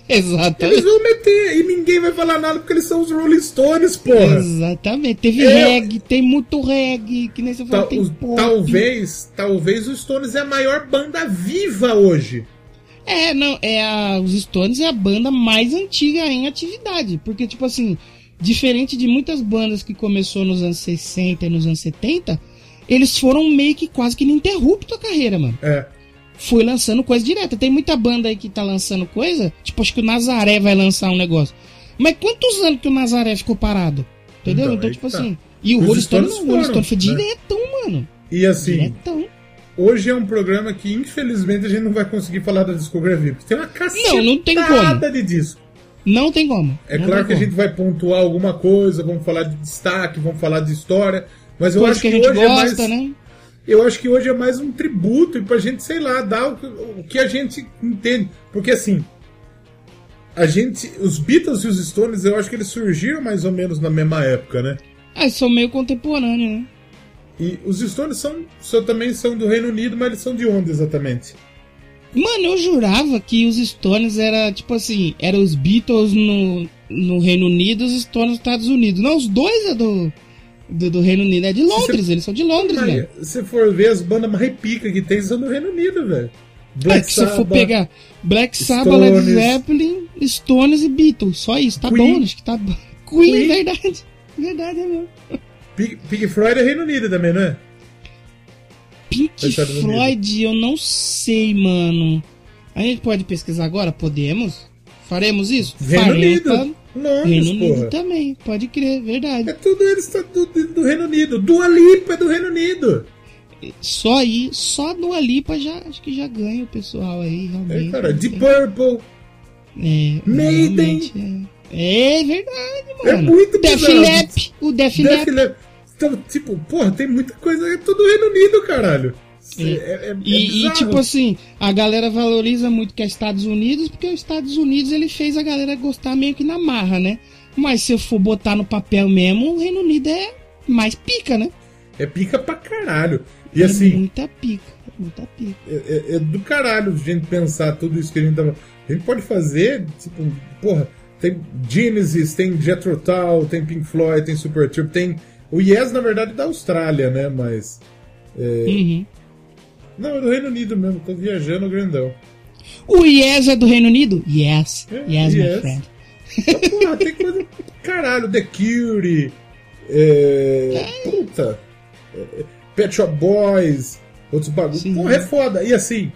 Eles Exatamente. vão meter e ninguém vai falar nada porque eles são os Rolling Stones, porra. Exatamente. Teve É. reggae, tem muito reggae, que nem você falou, Tal- talvez, talvez os Stones é a maior banda viva hoje. É, não, é a, os Stones é a banda mais antiga em atividade, porque tipo assim, diferente de muitas bandas que começou nos anos 60 e nos anos 70, eles foram meio que quase que ininterrupto a carreira, mano. É. Foi lançando coisa direta. Tem muita banda aí que tá lançando coisa, tipo acho que o Nazaré vai lançar um negócio. Mas quantos anos que o Nazaré ficou parado? Entendeu? Então, Então, tipo tá. assim, e o Rolling Stone Stones não, o Rolling Stone foi né? diretão, mano. E assim, Diretão. Hoje é um programa que infelizmente a gente não vai conseguir falar da discografia, porque tem uma cacetada Não, não tem como. de disco. Não tem como. É Não claro que a como. gente vai pontuar alguma coisa, vamos falar de destaque, vamos falar de história, mas eu Coisa acho que que, a gente hoje é gosta, mais, né? eu acho que hoje é mais um tributo e pra gente, sei lá, dar o, que- a gente entende, porque assim, a gente, os Beatles e os Stones, eu acho que eles surgiram mais ou menos na mesma época, né? Ah, eles são meio contemporâneos, né? E os Stones são, também são do Reino Unido, mas eles são de onde exatamente? Mano, eu jurava que os Stones era tipo assim, eram os Beatles no, no Reino Unido e os Stones nos Estados Unidos. Não, os dois é do, do, do Reino Unido, é de Londres, eles são de Londres, Mas, velho. se for ver, as bandas mais pica que tem são do Reino Unido, velho. É Black que se for pegar Black Sabbath, Led. Zeppelin, Stones e Beatles, só isso, tá Queen. bom, acho que tá bom. Queen, Queen. verdade. Verdade, é mesmo. Pink, Pink Floyd é Reino Unido também, não é? Pink. Floyd, eu não sei, mano. A gente pode pesquisar agora? Podemos? Faremos isso? Reino Faremos, Unido. tá? Londres, Reino Unido porra. também, pode crer, verdade. É tudo eles tá do, do Reino Unido. Dua Lipa é do Reino Unido. Só aí, só no Alipa já acho que já ganha o pessoal aí, É, realmente. cara, Deep Purple. É, Maiden. É. É verdade, É mano. muito Def bizarro. Lepp, o Def Def. Leppard. Então, tipo, porra, tem muita coisa. É tudo Reino Unido, caralho. É, é, é E, e, tipo assim, a galera valoriza muito que é Estados Unidos, porque os Estados Unidos ele fez a galera gostar meio que na marra, né? Mas se eu for botar no papel mesmo, o Reino Unido é mais pica, né? É pica pra caralho. E é assim. Muita pica, muita pica. É, é, é, do caralho a gente pensar tudo isso que a gente tava. A gente pode fazer, tipo, porra, tem Genesis, tem Jethro Tull, tem Pink Floyd, tem Supertramp, tem. O Yes, na verdade, é da Austrália, né? Mas. É... Uhum. Não, é do Reino Unido mesmo, tô viajando grandão. O Yes é do Reino Unido? Yes. É, yes, yes. my friend. Então, porra, tem coisa. Caralho, The Cure. É... Puta. É, Pet Shop Boys. Outros bagulhos. Porra, é foda. E assim.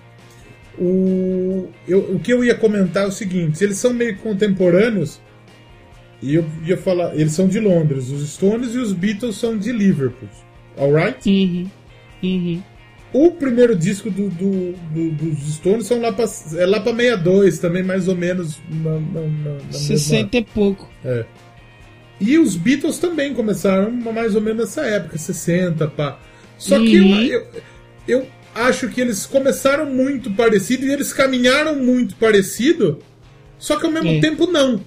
O, eu, o que eu ia comentar é o seguinte: eles são meio contemporâneos. E eu ia falar, eles são de Londres. Os Stones e os Beatles são de Liverpool. Alright? Uhum. Uhum. O primeiro disco do, do- do- dos Stones são lá pra, é lá pra 62, também mais ou menos na, na, na, na mesma- 60 e pouco. É. E os Beatles também começaram mais ou menos nessa época, 60, pá. Só que eu, Uhum. eu, eu acho que eles começaram muito parecido e eles caminharam muito parecido, só que ao mesmo É. tempo não.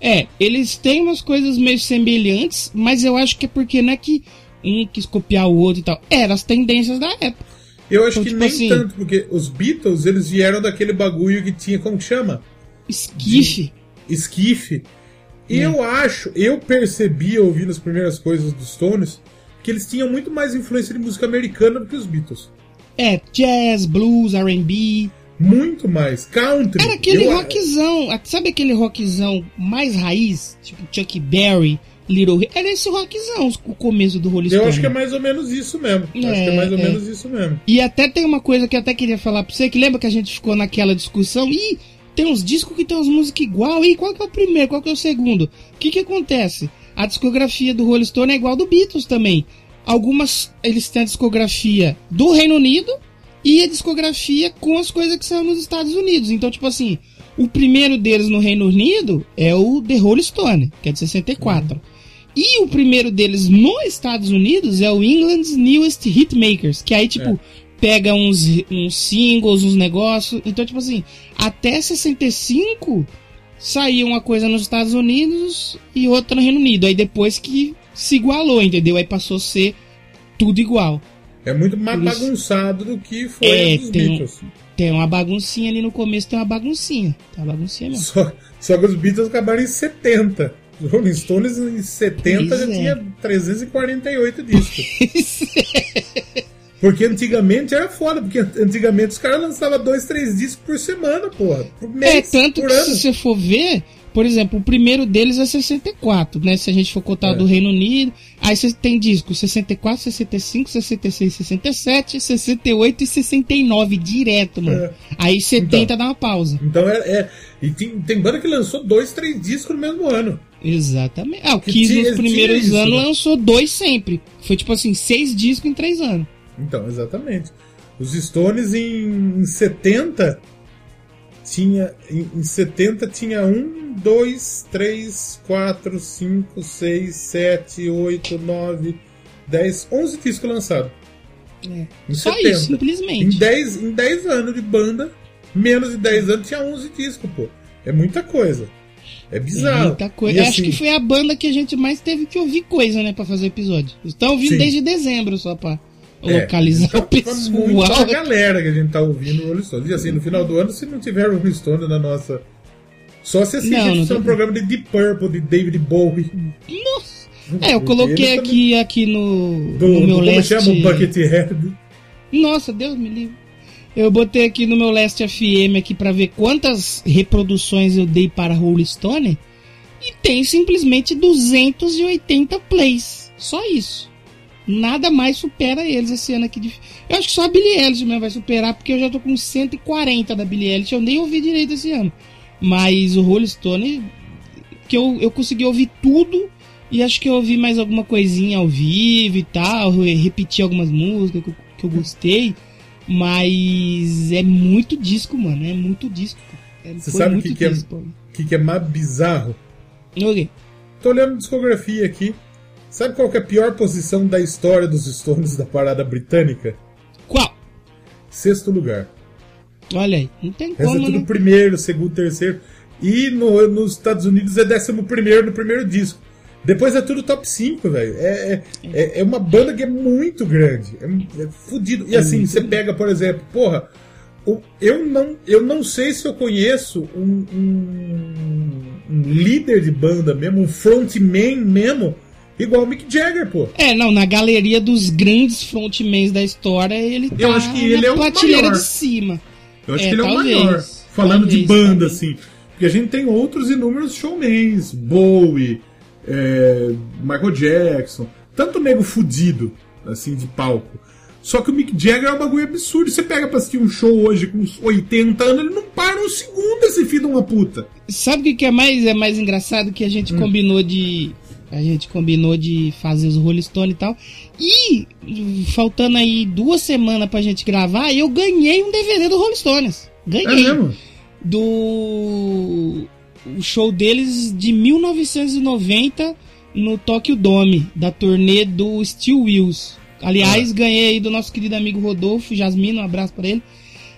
É, eles têm umas coisas meio semelhantes, mas eu acho que é porque não é que um quis copiar o outro e tal. Eram as tendências da época. Eu acho Então, que tipo nem assim- tanto, porque os Beatles, eles vieram daquele bagulho que tinha, como que chama? Esquife. Esquife. E É. eu acho, eu percebi ouvindo as primeiras coisas dos Stones, que eles tinham muito mais influência de música americana do que os Beatles. É, jazz, blues, R&B. Muito mais. Country. Era aquele Eu- rockzão, sabe aquele rockzão mais raiz? Tipo Chuck Berry, Little... Era esse rockzão, o começo do Rolling Eu Stone. acho que é mais ou menos isso mesmo. acho que é mais ou É, é. menos isso mesmo. E até tem uma coisa que eu até queria falar pra você, que lembra que a gente ficou naquela discussão, ih, tem uns discos que tem umas músicas igual, e qual que é o primeiro, qual que é o segundo? O que que acontece? A discografia do Rolling Stone é igual do Beatles também. Algumas, eles têm a discografia do Reino Unido e a discografia com as coisas que são nos Estados Unidos. Então, tipo assim, o primeiro deles no Reino Unido é o The Rolling Stone, que é de 64. E o primeiro deles nos Estados Unidos é o England's Newest Hitmakers, que aí, tipo, pega uns, uns singles, uns negócios. Então, tipo assim, até 65 saía uma coisa nos Estados Unidos e outra no Reino Unido. Aí depois que se igualou, entendeu? Aí passou a ser tudo igual. É muito mais bagunçado do que foi É, a dos tem- Beatles. Tem uma baguncinha ali no começo, tem uma baguncinha. Tem uma baguncinha mesmo. Só, só que os Beatles acabaram em 70. Os Rolling Stones em 70 já Pois é. tinha 348 discos. Porque antigamente era foda, porque antigamente os caras lançavam dois, três discos por semana, porra. Por mês, É, tanto por que ano. se você for ver, por exemplo, o primeiro deles é 64, né? Se a gente for contar É. do Reino Unido, aí você tem disco 64, 65, 66, 67, 68 e 69 direto, mano. É. Aí 70 Então. dá uma pausa. Então é. é- e tem, tem banda que lançou dois, três discos no mesmo ano. Exatamente. Ah, o Que Kiss nos primeiros isso, anos né? lançou dois sempre. Foi tipo assim, seis discos em três anos. Então, exatamente. Os Stones em, em 70 tinha. Em, em 70 tinha 1, 2, 3, 4, 5, 6, 7, 8, 9, 10, 11 discos lançados. É. Em Só 70. isso, simplesmente. Em 10, em 10 anos de banda, menos de 10 anos, tinha 11 discos, pô. É muita coisa. É bizarro. Muita coisa. E Acho assim, que foi a banda que a gente mais teve que ouvir coisa, né, pra fazer episódio. Estão ouvindo Sim. desde dezembro só é, localizar então, o pra pessoal. galera que a gente tá ouvindo o Rolling Stones. E assim, no final do ano, se não tiver Rolling Stones na nossa. Só se assistir Não, não um tem- programa de Deep Purple, de David Bowie. Nossa! É, eu coloquei Ele aqui, aqui no, Do, no do meu como last... chama? O Buckethead. Nossa, Deus me livre. Eu botei aqui no meu Last FM aqui pra ver quantas reproduções eu dei para Rolling Stone e tem simplesmente 280 plays. Só isso. Nada mais supera eles esse ano aqui. De... Eu acho que só a Billie Eilish mesmo vai superar, porque eu já tô com 140 da Billie Eilish. Eu nem ouvi direito esse ano. Mas o Rolling Stone, que eu, eu consegui ouvir tudo e acho que eu ouvi mais alguma coisinha ao vivo e tal. Repeti algumas músicas que eu, que eu gostei. Mas é muito disco, mano. É muito disco. É, Você sabe o que, que, é, que, que é mais bizarro? Tô olhando discografia aqui. Sabe qual que é a pior posição da história dos Stones da parada britânica? Qual? Sexto lugar. Olha aí. Não tem Essa é como, tudo né? primeiro, segundo, terceiro. E no- nos Estados Unidos é décimo primeiro no primeiro disco. Depois é tudo top 5, velho. É, é, é, é uma banda que é muito grande. É, é fudido. E assim, você pega, por exemplo, porra, eu não, eu não sei se eu conheço um, um- um líder de banda mesmo, um frontman mesmo, igual o Mick Jagger, pô. É, não, na galeria dos grandes frontmans da história, ele tá Eu acho que ele é o maior. de cima. Eu acho É, que ele é talvez. o maior. Falando de Talvez, banda, talvez. assim. Porque a gente tem outros inúmeros showmans. Bowie, é, Michael Jackson. Tanto nego fudido, assim, de palco. Só que o Mick Jagger é um bagulho absurdo. Você pega pra assistir um show hoje com uns 80 anos, ele não para um segundo esse filho de uma puta. Sabe o que, que é mais é mais engraçado que a gente Hum. combinou de a gente combinou de fazer os Rolling Stone e tal. E faltando aí duas semanas pra gente gravar, eu ganhei um DVD do Rolling Stones. É Ganhei. mesmo? do o show deles de 1990 no Tokyo Dome, da turnê do Steel Wheels. Aliás, ganhei aí do nosso querido amigo Rodolfo Jasmine, um abraço pra ele.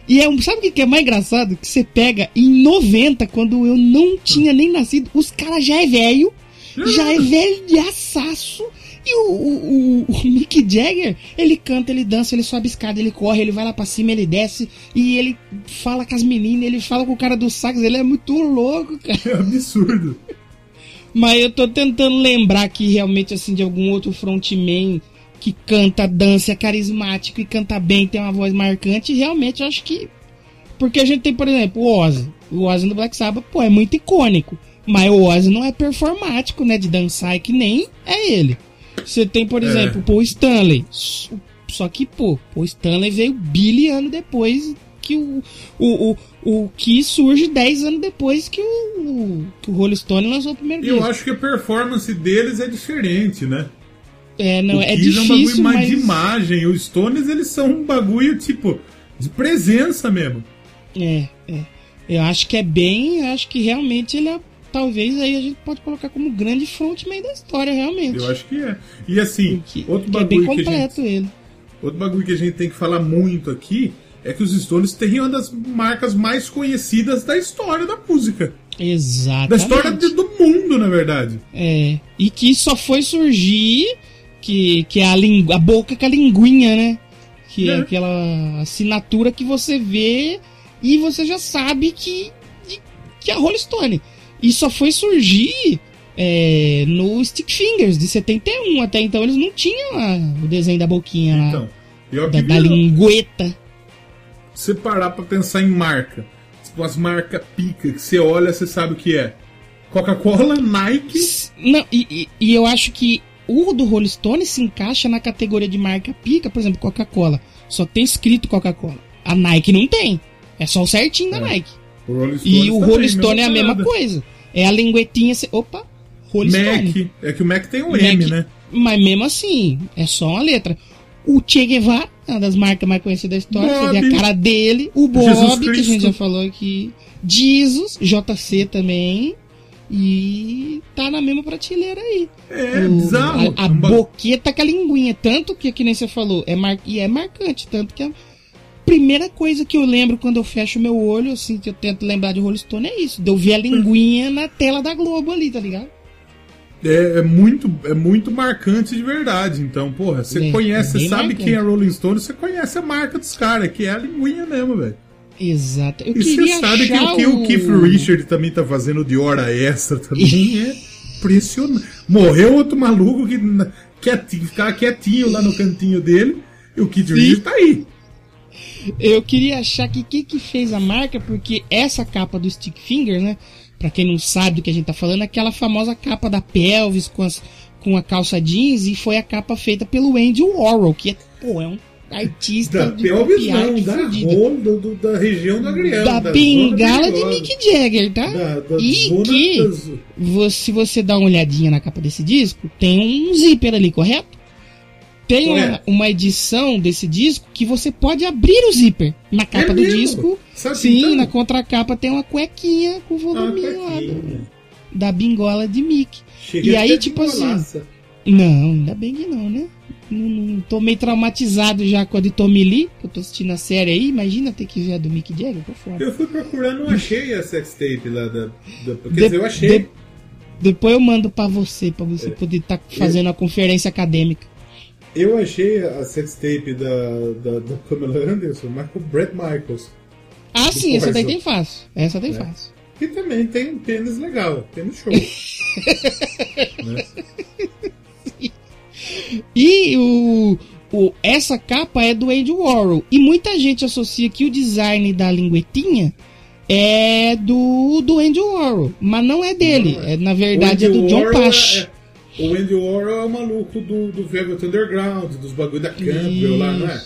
E é um, sabe o que que é mais engraçado? Que você pega em 90, quando eu não tinha nem nascido, os caras já é velho, já é velho de assaço. E o, o, o- o Mick Jagger, ele canta, ele dança, ele sobe escada, ele corre, ele vai lá pra cima, ele desce e ele fala com as meninas, ele fala com o cara do sax, ele é muito louco, cara. É absurdo. Mas eu tô tentando lembrar aqui realmente assim de algum outro frontman que canta, dança, é carismático e canta bem, tem uma voz marcante. E realmente eu acho que. Porque a gente tem, por exemplo, o Ozzy. O Ozzy no Black Sabbath, pô, é muito icônico. Mas o Ozzy não é performático, né? De dançar, e que nem é ele. Você tem, por É. exemplo, o Paul Stanley. Só que, pô, Paul Stanley veio bilhões anos depois que o, o, o, o que surge 10 anos depois que o, que o Rolling Stone lançou o primeiro E eu disco. acho que a performance deles é diferente, né? É, não, o é Kiss é um bagulho difícil, mais mas... de imagem. Os Stones, eles são um bagulho, tipo, de presença mesmo. É, é. Eu acho que é bem, eu acho que realmente ele é, talvez aí a gente pode colocar como grande frontman da história, realmente. Eu acho que é. E assim, que, outro que é bem bagulho que a gente completo ele. Outro bagulho que a gente tem que falar muito aqui é que os Stones têm uma das marcas mais conhecidas da história da música. Exatamente. Da história de- do mundo, na verdade. É, e que só foi surgir que, que é a, lingu, a boca com a linguinha, né? Que é. É. aquela assinatura que você vê e você já sabe que, de- que é a Rolling Stone. E só foi surgir é, no Stick Fingers de 71. Até então eles não tinham a- o desenho da boquinha lá, Então, ó da, da lingueta. você parar pra pensar em marca, tipo as marcas pica, que você olha, você sabe o que é. Coca-Cola, Nike. Não, e, e- e eu acho que o do Rolling Stone se encaixa na categoria de marca pica, por exemplo, Coca-Cola. Só tem escrito Coca-Cola. A Nike não tem. É só o certinho da É. Nike. O E o Rolling Stone é a mesma coisa. É a linguetinha. Opa! Rolling Mac. Stone. É que o Mac tem um Mac. M, né? Mas mesmo assim, é só uma letra. O Che Guevara, uma das marcas mais conhecidas da história, você vê Bob. a cara dele. O Bob, que a gente já falou aqui. Jesus, JC também. E tá na mesma prateleira aí. É, O- bizarro. A, a boqueta com a linguinha. Tanto que, que nem você falou, é mar... e é marcante. Tanto que a primeira coisa que eu lembro quando eu fecho meu olho, assim, que eu tento lembrar de Rolling Stone é isso. De eu ver a linguinha na tela da Globo ali, tá ligado? É, é muito, é muito marcante de verdade. Então, porra, você É, conhece, é sabe marcante. quem é Rolling Stone, você conhece a marca dos caras, que é a linguinha mesmo, velho. Exato. Eu E você sabe que o que o Keith Richard também tá fazendo de hora extra também é impressionante. Morreu outro maluco que quietinho, ficava quietinho lá no cantinho dele, e o Sim. Richard tá aí. Eu queria achar que quem que fez a marca, porque essa capa do Stick Finger, né? Pra quem não sabe do que a gente tá falando, é aquela famosa capa da Pelvis com, as, com a calça jeans e foi a capa feita pelo Andy Warhol, que é, pô, é um artista Da de pelvis não, da rola, do, da região do agrião. Da bengala de. Mick Jagger, tá? Da, da e que, das- se você dá uma olhadinha na capa desse disco, tem um zíper ali, correto? Tem uma, Correto. uma edição desse disco que você pode abrir o zíper. Na capa É do mesmo? disco, Sabe sim, então? na contracapa tem uma cuequinha com o Ah, voluminho lá do- da bingola de Mick. Cheguei E aí, tipo assim. Não, ainda bem que não, né? Não, não- tô meio traumatizado já com a de Tommy Lee, que eu tô assistindo a série aí. Imagina ter que ver a do Mick Jagger, tô fora. Eu fui procurar, não achei a sextape lá da. da quer De- dizer, eu achei. de- Depois eu mando pra você, pra você poder estar tá fazendo a conferência acadêmica. Eu achei a sextape da, da, da Pamela Anderson, mas com o Brett Michaels. Ah, sim, essa daí tem fácil. Essa tem é. fácil. E também tem um pênis legal, pênis show. né? E o, o, essa capa é do Andy Warhol. E muita gente associa que o design da linguetinha é do, do Andy Warhol. Mas não é dele. Não, é. é. na verdade, é do John Pash. É, é, o Andy Warhol é o maluco do, do Velvet Underground, dos bagulho da Campbell lá, não é?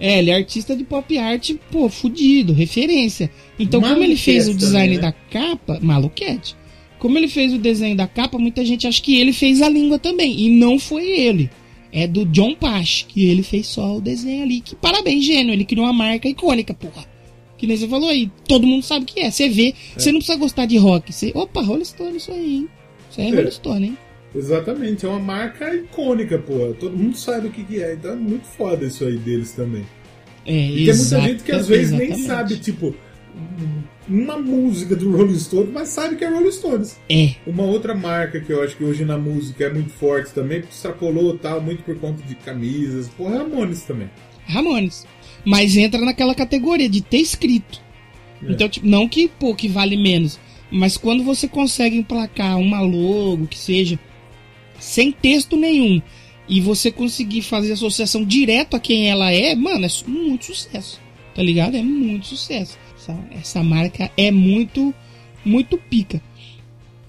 É, ele é artista de pop art, pô, fudido, referência. Então, como ele fez o design né? da capa, maluquete. Como ele fez o desenho da capa, muita gente acha que ele fez a língua também. E não foi ele. É do John Pash, que ele fez só o desenho ali. Que parabéns, gênio. Ele criou uma marca icônica, porra. Que nem você falou aí. Todo mundo sabe o que é. Você vê, é. você não precisa gostar de rock. Você, opa, Rolling Stone isso aí, hein? Isso aí é, é. Rolling Stone, hein? Exatamente, é uma marca icônica, pô. Todo mundo sabe o que, que é, então é muito foda isso aí deles também. É, e tem muita gente que às vezes exatamente. nem sabe, tipo, uma música do Rolling Stones, mas sabe que é Rolling Stones. É. Uma outra marca que eu acho que hoje na música é muito forte também, extrapolou tal, muito por conta de camisas, pô, Ramones também. Ramones. Mas entra naquela categoria de ter escrito. É. Então, tipo, não que, pô, que vale menos. Mas quando você consegue emplacar uma logo, que seja, sem texto nenhum, e você conseguir fazer associação direto a quem ela é, mano, é muito sucesso. Tá ligado? É muito sucesso. Essa, essa marca é muito, muito pica.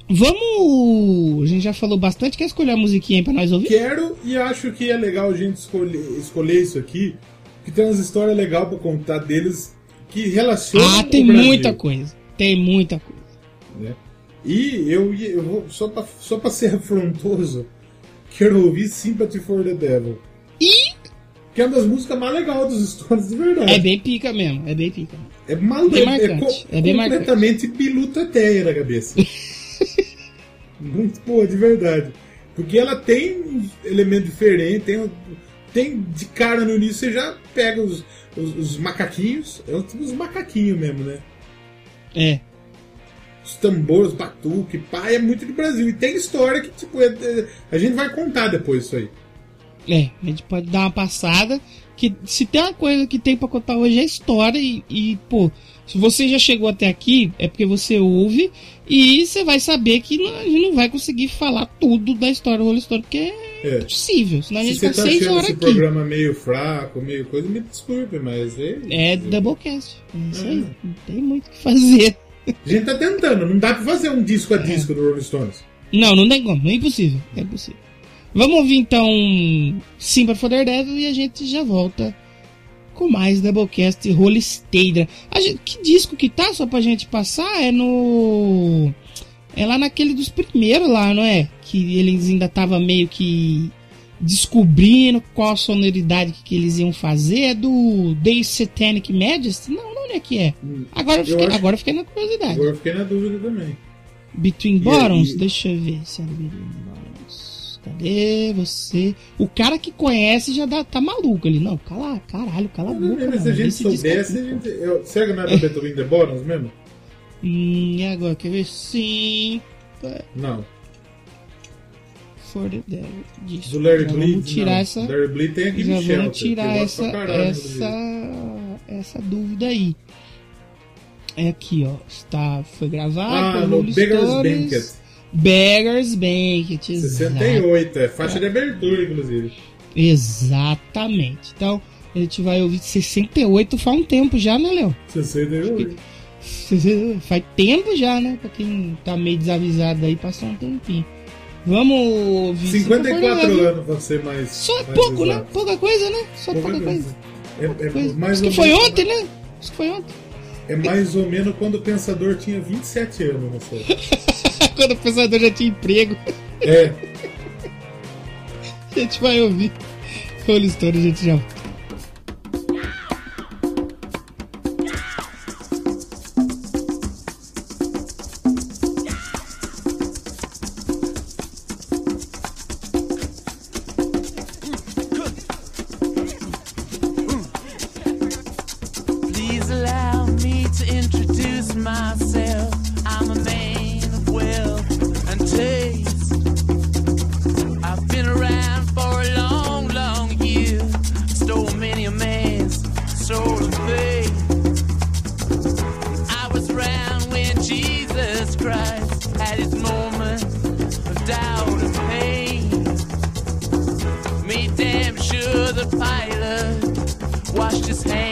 Vamos. A gente já falou bastante. Quer escolher a musiquinha aí pra nós ouvir? Quero e acho que é legal a gente escolher, escolher isso aqui. Que tem umas histórias legais pra contar deles que relacionam. Ah, tem muita coisa. Tem muita coisa. Né? E eu, eu vou, só pra, só pra ser afrontoso, quero ouvir Sympathy for the Devil. E? Que é uma das músicas mais legais dos Stones de verdade. É bem pica mesmo, é bem pica. É, mal, bem é, é, é bem completamente biluta teia na cabeça. Muito boa, de verdade. Porque ela tem um elemento diferente, tem, tem de cara no início, você já pega os, os, os macaquinhos, é os macaquinhos mesmo, né? É os tambores, batuque, pá, é muito de Brasil. E tem história que, tipo, é, é, a gente vai contar depois isso aí. É, a gente pode dar uma passada. Que se tem uma coisa que tem para contar hoje é história. E, e, pô, se você já chegou até aqui, é porque você ouve. E você vai saber que não, a gente não vai conseguir falar tudo da história do Rolling Stone, porque é, é. possível. Senão a gente fica tá seis horas esse aqui. programa meio fraco, meio coisa, me desculpe, mas é. É Doublecast. É isso aí. Não tem muito o que fazer. A gente tá tentando, não dá pra fazer um disco a é. disco do Rolling Stones. Não, não tem como, é impossível. É impossível. Vamos ouvir então Simba for the Devil e a gente já volta com mais Doublecast Holy Stadia. Que disco que tá, só pra gente passar, é no. É lá naquele dos primeiros lá, não é? Que eles ainda tava meio que descobrindo qual a sonoridade que, que eles iam fazer. É do The Satanic Majesty? Não, não é que é. Hum. Agora eu fiquei, eu agora eu fiquei na curiosidade. Agora eu fiquei na dúvida também. Between e Bottoms? Aí? Deixa eu ver se é Between Bottoms. Cadê você? O cara que conhece já dá, tá maluco ali. Não, cala, caralho, cala a boca. Mas se a gente soubesse, a gente. Eu, será que não era é. Between the Bottoms mesmo? Hum, e agora? Quer ver? Sim. Não for the devil. Disso. Do Larry Bleed, vamos tirar não. essa. Larry Bleed tem aqui já vamos tirar essa, essa, essa dúvida aí. É aqui, ó. Está, foi gravado ah, no Beggars Banquet. Beggars Banquet, 68, é faixa de abertura, inclusive. Exatamente. Então, a gente vai ouvir 68 faz um tempo já, né, Léo? 68. Faz tempo já, né? Pra quem tá meio desavisado aí, passou um tempinho. Vamos. 54 anos pra ser mais. Só mais pouco, exato. né? Pouca coisa, né? Só pouca, pouca coisa. É, é coisa. Mais que foi ontem, né? Acho que foi ontem. É mais ou menos quando o pensador tinha 27 anos, não sei. quando o pensador já tinha emprego. É. a gente vai ouvir. Rolling Stone, a gente já. myself. just hang.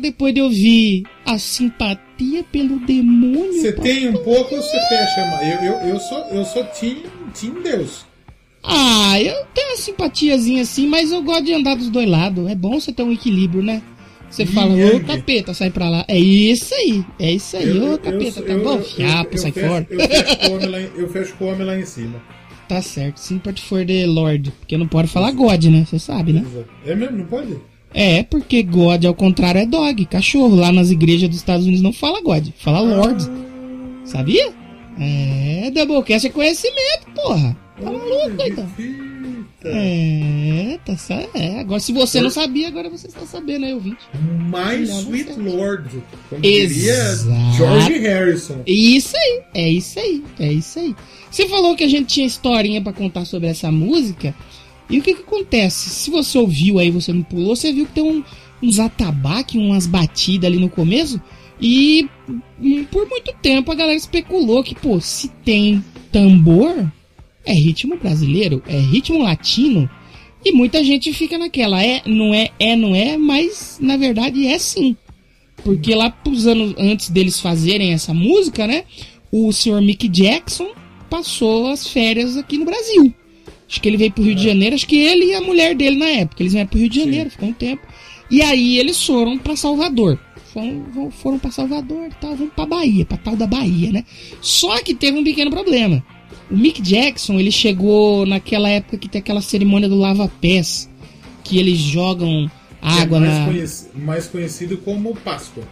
Depois de ouvir a simpatia pelo demônio. Você tem um pouco ou você fecha mais? Eu, eu, eu sou, eu sou team, team Deus. Ah, eu tenho uma simpatiazinha assim, mas eu gosto de andar dos dois lados. É bom você ter um equilíbrio, né? Você fala, ô capeta, sai pra lá. É isso aí, é isso aí, Eu- ô capeta, eu- tá eu- bom? eu- Fiapo, sai fecho- fora. Eu fecho, com o homem lá em, cima. Tá certo, simpati for de Lord. Porque não pode falar God, né? Você sabe, né? É mesmo? Não pode? É, porque God, ao contrário, é dog, cachorro. Lá nas igrejas dos Estados Unidos não fala God, fala Lord. Sabia? É, Doublecast é conhecimento, porra. Tá maluco, então. É, tá sa- é. Agora, se você não sabia, agora você está sabendo aí, ouvinte. My Não, Sweet. Lord. Como diria Exato. George Harrison. Isso aí, é isso aí, é isso aí. Você falou que a gente tinha historinha pra contar sobre essa música. E o que que acontece? Se você ouviu aí, você não pulou, você viu que tem um, uns atabaque, umas batidas ali no começo. E por muito tempo a galera especulou que, pô, se tem tambor, é ritmo brasileiro, é ritmo latino. E muita gente fica naquela, é, não é, é, não é, mas na verdade é sim. Porque lá pros anos antes deles fazerem essa música, né? O senhor Mick Jackson passou as férias aqui no Brasil. Acho que ele veio pro Rio de Janeiro, acho que ele e a mulher dele na época. Eles vieram pro Rio de Janeiro, ficou um tempo. E aí eles foram pra Salvador. Foram, vão- foram pra Salvador e tal, vamos pra Bahia, pra tal da Bahia, né? Só que teve um pequeno problema. O Mick Jackson, ele chegou naquela época que tem aquela cerimônia do lava-pés, que eles jogam água que é mais, na. conheci- mais conhecido como Páscoa.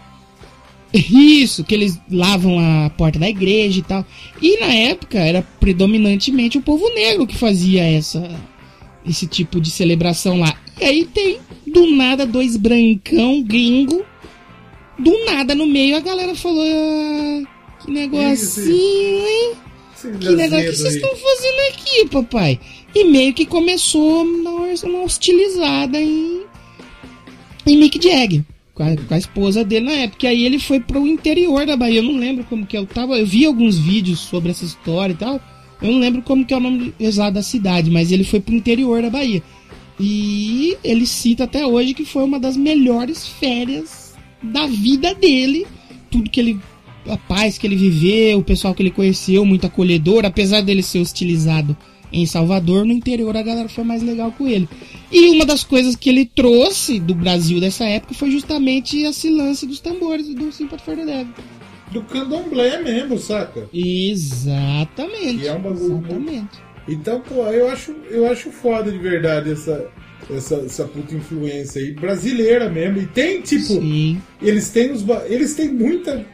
Isso, que eles lavam a porta da igreja e tal. E na época era predominantemente o povo negro que fazia essa esse tipo de celebração lá. E aí tem do nada dois brancão gringo. Do nada no meio a galera falou: ah, que negocinho, hein? Que negócio que vocês estão fazendo aqui, papai? E meio que começou uma, uma hostilizada em, em Mick Jagger. Com a, com a esposa dele na época. E aí ele foi pro interior da Bahia. Eu não lembro como que eu tava. Eu vi alguns vídeos sobre essa história e tal. Eu não lembro como que é o nome exato da cidade, mas ele foi pro interior da Bahia. E ele cita até hoje que foi uma das melhores férias da vida dele. Tudo que ele. A paz que ele viveu, o pessoal que ele conheceu, muito acolhedor, apesar dele ser hostilizado em Salvador, no interior a galera foi mais legal com ele. E uma das coisas que ele trouxe do Brasil dessa época foi justamente esse lance dos tambores do Sympathy for the Devil. Do candomblé mesmo, saca? Exatamente. Que é um bagulho Exatamente. Então, pô, eu acho, eu acho foda de verdade essa, essa, essa puta influência aí, brasileira mesmo. E tem, tipo, Sim. eles têm os eles têm muita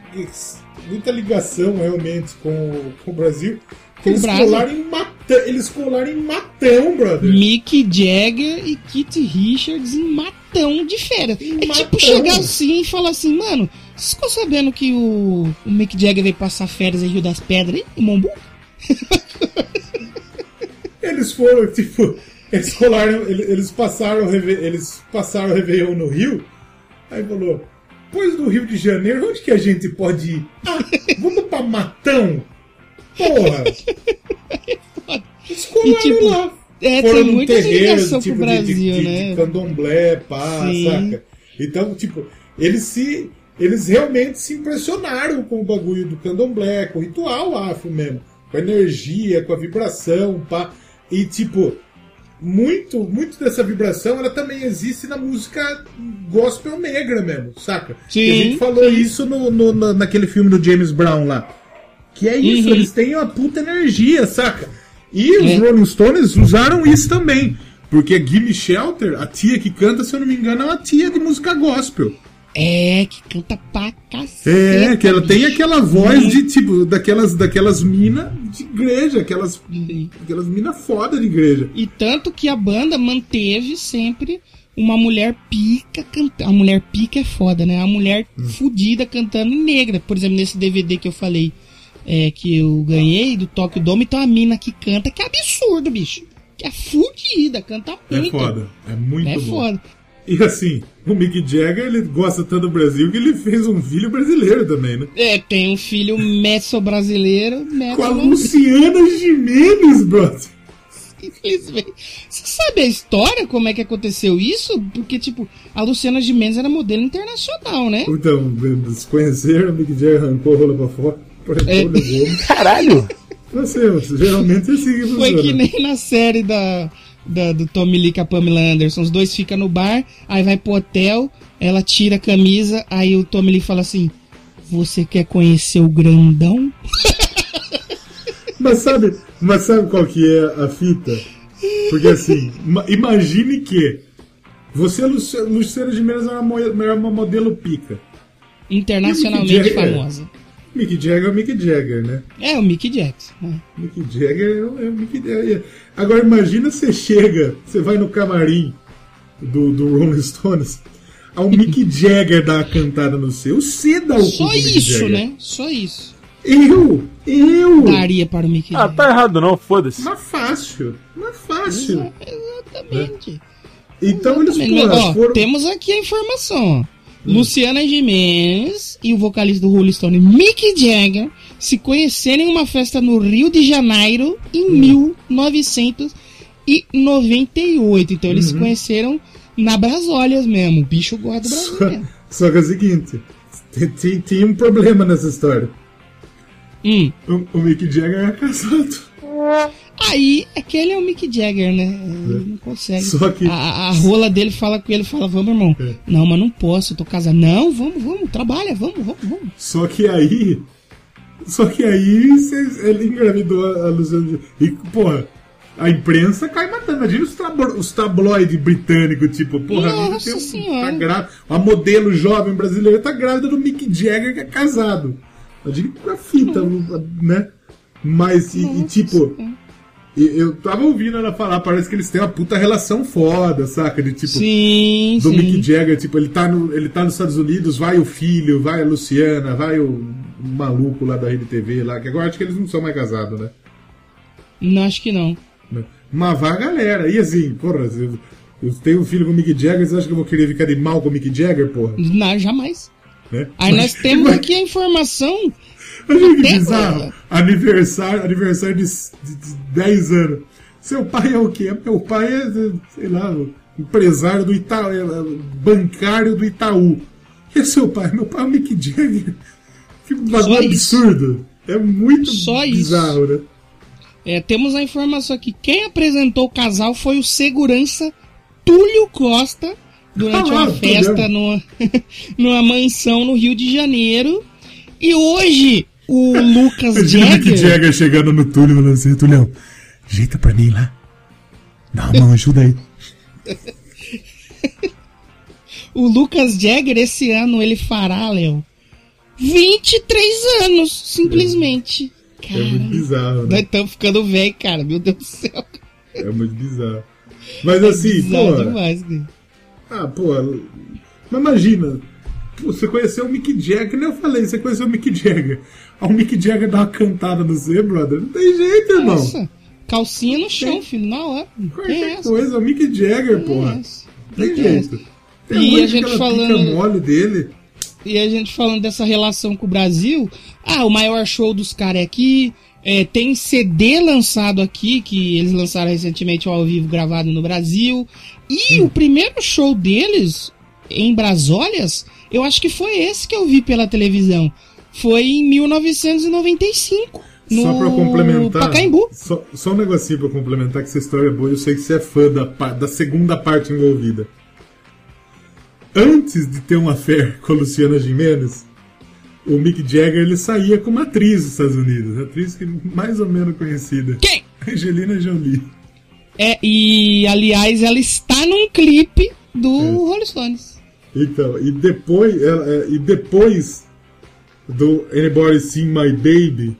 muita ligação realmente com, com o Brasil. Eles colaram em matão, eles colaram em matão, brother. Mick Jagger e Kit Richards em matão de férias. Em é tipo matão. chegar assim e falar assim, mano, vocês ficou sabendo que o, o Mick Jagger veio passar férias em Rio das Pedras, hein? Em Mombu? Eles foram, tipo, eles colaram, ele- eles passaram, eles passaram o Réveillon no Rio, aí falou, pois do Rio de Janeiro, onde que a gente pode ir? Ah, vamos pra Matão? Porra! Eles colaram tipo, lá. é, Foram tem muita terreiro, ligação tipo, com o de- de- Brasil, né? De candomblé, pá, Sim. saca? Então, tipo, eles se... Eles realmente se impressionaram com o bagulho do candomblé, com o ritual afro mesmo. Com a energia, com a vibração, pá. E, tipo, muito, muito dessa vibração, ela também existe na música gospel negra mesmo, saca? Sim, E a gente falou isso no, no- na- naquele filme do James Brown lá. Que é isso, Uhum. eles têm uma puta energia, saca? E os É. Rolling Stones usaram isso também. Porque a Gimme Shelter, a tia que canta, se eu não me engano, é uma tia de música gospel. É, que canta pra cacete. É, que ela tem bicho. aquela voz de tipo, daquelas, daquelas minas de igreja, aquelas, aquelas minas foda de igreja. E tanto que a banda manteve sempre uma mulher pica cantando. A mulher pica é foda, né? A mulher Hum. fudida cantando negra. Por exemplo, nesse DVD que eu falei é, que eu ganhei do Tokyo Dome, tem uma mina que canta que é absurdo, bicho. Que é fudida, canta É muito. foda, é muito É bom. foda. E assim, o Mick Jagger, ele gosta tanto do Brasil que ele fez um filho brasileiro também, né? É, tem um filho messo brasileiro, messo Com a Luciana Gimenez, brother. Simplesmente. Você sabe a história, como é que aconteceu isso? Porque, tipo, a Luciana Gimenez era modelo internacional, né? Então, eles conheceram, o Mick Jagger arrancou a rola pra fora, É. levou. Caralho! Não sei, geralmente é assim que Foi que nem na série da, da- do Tommy Lee com a Pamela Anderson. Os dois ficam no bar, aí vai pro hotel, ela tira a camisa, aí o Tommy Lee fala assim: Você quer conhecer o grandão? Mas sabe, mas sabe qual que é a fita? Porque assim, ma- imagine que você, Luci- Luciana Gimenez, era uma, mo- era uma modelo pica. Internacionalmente Jagger? famosa. Mick Jagger é o Mick Jagger, né? É, o Mickey Jackson. né? Mick Jagger é o, é o Mick Jagger. Agora imagina você chega, você vai no camarim do, do Rolling Stones, ao Mick Jagger dar uma cantada no seu, você dá o Só Mick isso, Jagger. né? Só isso. Eu! Eu! Daria para o Mickey Ah, Jagger. tá errado não, foda-se. Mas fácil, mas fácil. Exatamente. Então eles Exatamente. pô, Ó, foram. Temos aqui a informação. ó. Luciana Gimenez e o vocalista do Rolling Stone, Mick Jagger, se conheceram em uma festa no Rio de Janeiro em 1998. Então eles se conheceram na Brasólias mesmo. O bicho gosta do Brasil Só, só que é o seguinte: tem- tem- um problema nessa história. Hum. O, o Mick Jagger era casado. Aí é que ele é o Mick Jagger, né? Ele não consegue. Só que- A, a- a rola dele fala com ele, fala, vamos, irmão. É. Não, mas não posso, eu tô casado. Não, vamos, vamos, trabalha, vamos, vamos, vamos. Só que aí. Só que aí ele engravidou a, a Luciana. E, porra, a imprensa cai matando. Imagina os, tablo, os tabloides britânicos, tipo, porra, a Nossa tem Senhora. tá grávida. Uma modelo jovem brasileira tá grávida do Mick Jagger, que é casado. Imagina a fita, né? Mas, e, e, tipo. E Eu tava ouvindo ela falar, parece que eles têm uma puta relação foda, saca? De tipo, Sim, do sim. Mick Jagger, tipo, ele tá, no, ele tá nos Estados Unidos, vai o filho, vai a Luciana, vai o maluco lá da Rede TV lá, que agora acho que eles não são mais casados, né? Não, acho que não. Né? Mas vai a galera, e assim, porra, eu, eu tenho um filho com o Mick Jagger, você acha que eu vou querer ficar de mal com o Mick Jagger, porra? Não, jamais. Né? Aí nós temos aqui a informação. Olha que bizarro, aniversário, aniversário de, de, de 10 anos. Seu pai é o quê? Meu pai é, sei lá, empresário do Itaú, é, bancário do Itaú. E é seu pai? Meu pai é o Mick Jagger. Que bagulho isso. absurdo. É muito Só isso. bizarro, né? É, temos a informação aqui. Quem apresentou o casal foi o segurança Túlio Costa durante Ah, uma festa numa, numa mansão no Rio de Janeiro. E hoje o Lucas Imagina o Jagger. Jagger chegando no Túlio falando assim, Tulhão, ajeita pra mim lá. Dá uma ajuda aí. O Lucas Jagger, esse ano, ele fará, Léo, 23 anos, simplesmente. É muito Cara, bizarro, né? nós estamos ficando velho, cara. Meu Deus do céu. É muito bizarro. Mas assim, Bizarro pô. demais, cara. Ah, pô. Mas imagina. Você conheceu o Mick Jagger, nem eu falei, você conheceu o Mick Jagger. Aí o Mick Jagger dá uma cantada no Z, brother. Não tem jeito, irmão. Nossa, calcinha no chão, filho, na hora. Tem Qualquer essa. coisa, é o Mick Jagger, tem porra. essa. Tem Tem jeito. Tem E a gente falando- mole dele. E a gente falando dessa relação com o Brasil, ah, o maior show dos caras é aqui, é, tem CD lançado aqui, que eles lançaram recentemente ao vivo gravado no Brasil. E o primeiro show deles, em Brasólias, eu acho que foi esse que eu vi pela televisão. Foi em 1995. No Só pra complementar. Pacaembu. Só, só um negocinho pra complementar que essa história é boa. Eu sei que você é fã da, da segunda parte envolvida. Antes de ter uma fé com a Luciana Gimenez, o Mick Jagger ele saía com uma atriz dos Estados Unidos. Atriz que mais ou menos conhecida. Quem? Angelina Jolie. É, e aliás, ela está num clipe do Rolling Stones. Então, e depois, é, e depois do Anybody Seen My Baby,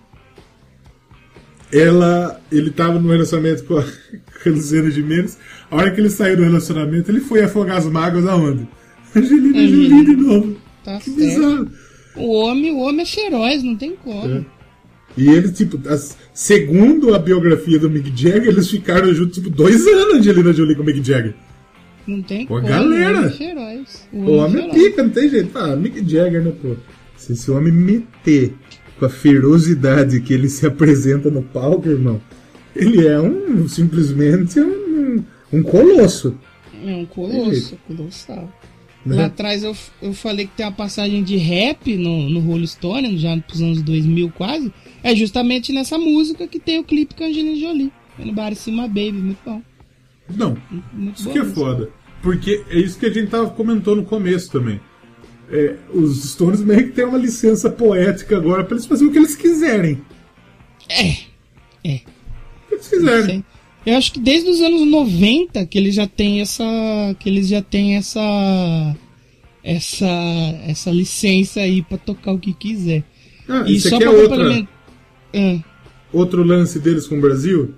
ela, ele tava no relacionamento com a, Luciana Gimenez. A hora que ele saiu do relacionamento, ele foi afogar as mágoas aonde? Angelina Jolie de novo. Tá Que certo. bizarro. O homem, o homem é feroz, não tem como. É. E ele, tipo, as- segundo a biografia do Mick Jagger, eles ficaram juntos, tipo, dois anos, Angelina Jolie com o Mick Jagger. Não tem Pô, como. galera. O homem. O é pica, não tem jeito. Ah, Mick Jagger, né, pô? Se esse homem meter com a ferocidade que ele se apresenta no palco, irmão, ele é um simplesmente um, um colosso. É um colosso, colossal. né? Lá atrás eu, eu falei que tem uma passagem de rap no, no Rolling Stone, já pros anos 2000 quase. É justamente nessa música que tem o clipe com a Angelina Jolie. No bar Cima Baby, muito bom. Não, Muito isso que é foda. Porque é isso que a gente tava comentou no começo também. É, os Stones meio que têm uma licença poética agora pra eles fazerem o que eles quiserem. É, O que eles quiserem. Eu acho que desde os anos 90 que eles já têm essa. que eles já têm essa. essa. essa licença aí pra tocar o que quiser. Ah, E isso só aqui é outra, complementar. Ah, outro lance deles com o Brasil.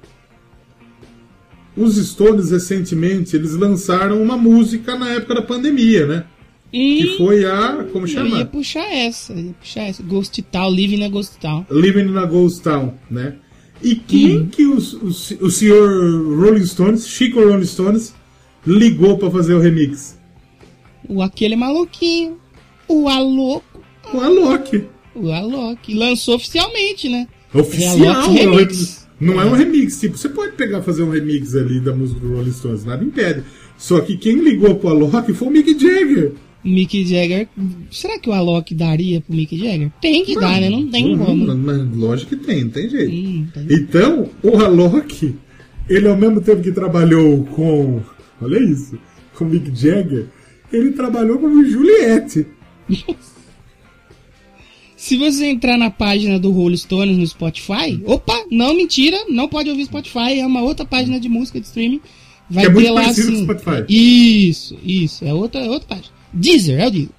Os Stones, recentemente, eles lançaram uma música na época da pandemia, né? e Que foi a. Como eu ia chama? puxar essa, ia puxar essa. Ghost Town, Living na Ghost Town. Living na Ghost Town, né? E quem que os, os- o senhor Rolling Stones, Chico Rolling Stones, ligou pra fazer o remix? O aquele maluquinho. O Aloco. O Alok. O Alok. Lançou oficialmente, né? Oficial, Alok é Remix. Não é um remix, tipo, você pode pegar e fazer um remix ali da música do Rolling Stones, nada impede. Só que quem ligou pro Alok foi o Mick Jagger. Mick Jagger. Será que o Alok daria pro Mick Jagger? Tem que dar, né? Não tem Não, como. lógico que tem, não tem jeito. Hum, tem. Então, o Alok, ele ao mesmo tempo que trabalhou com. Olha isso, com o Mick Jagger, ele trabalhou com o Juliette. Se você entrar na página do Rolling Stones no Spotify, opa, não mentira, não pode ouvir Spotify, é uma outra página de música de streaming. Vai Que é muito ter lá assim. o. Isso, isso, é outra, é outra página. Deezer, eu digo.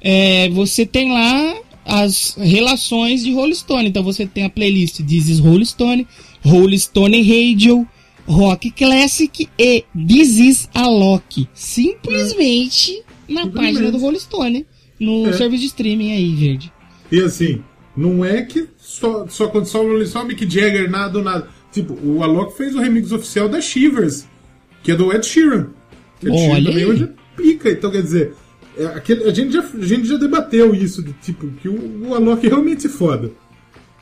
É, você tem lá as relações de Rolling Stone. Então você tem a playlist is Rolling Stone, Rolling Stone Radio, Rock Classic e is Alok. Simplesmente na Simplesmente. página do Rolling Stone, no É. serviço de streaming aí, verde. E assim, não é que só, só quando o- só Mick Jagger, nada, nada. Tipo, o Alok fez o remix oficial da Shivers, que é do Ed Sheeran. Ed Sheeran também hoje é pica, então quer dizer, é, aquele- a, gente já, a gente já debateu isso, de tipo, que o, o Alok é realmente foda.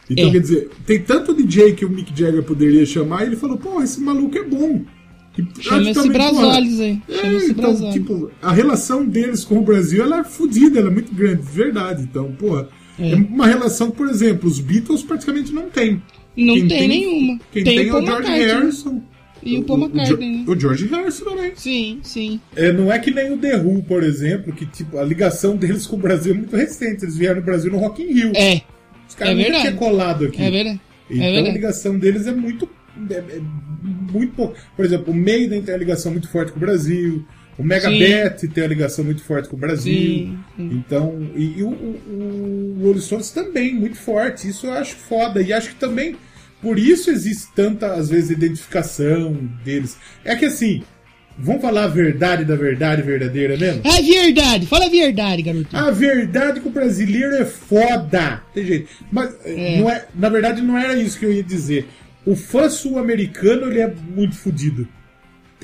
Então É. quer dizer, tem tanto DJ que o Mick Jagger poderia chamar e ele falou, pô, esse maluco é bom. Chama esse também, Brasoles aí. é, Chama esse então, tipo, a relação deles com o Brasil ela é fodida, ela é muito grande, de verdade. Então, porra, é. É. uma relação que, por exemplo, os Beatles praticamente não tem. Não Quem tem, nenhuma. Quem tem, tem, o é o George McCartney. Harrison. E o Paul McCartney, né? O, o George Harrison também. Sim, sim. É, não é que nem o The Who, por exemplo, que tipo, a ligação deles com o Brasil é muito recente. Eles vieram no Brasil no Rock in Rio. É, Os caras é nunca tinham colado aqui. é verdade. Então é a verdade. ligação deles é muito. É, é muito pouco. Por exemplo, o Maiden tem a ligação muito forte com o Brasil. O Megadeth tem a ligação muito forte com o Brasil. Sim, sim. Então, e, e o, o, o Rolling Stones também, muito forte. Isso eu acho foda. E acho que também, por isso existe tanta, às vezes, identificação deles. É que assim, vamos falar a verdade da verdade verdadeira mesmo? É verdade, fala a verdade, garoto. A verdade que o brasileiro é foda. Tem jeito. Mas, eh, Não é, na verdade, não era isso que eu ia dizer. O fã sul-americano, ele é muito fodido.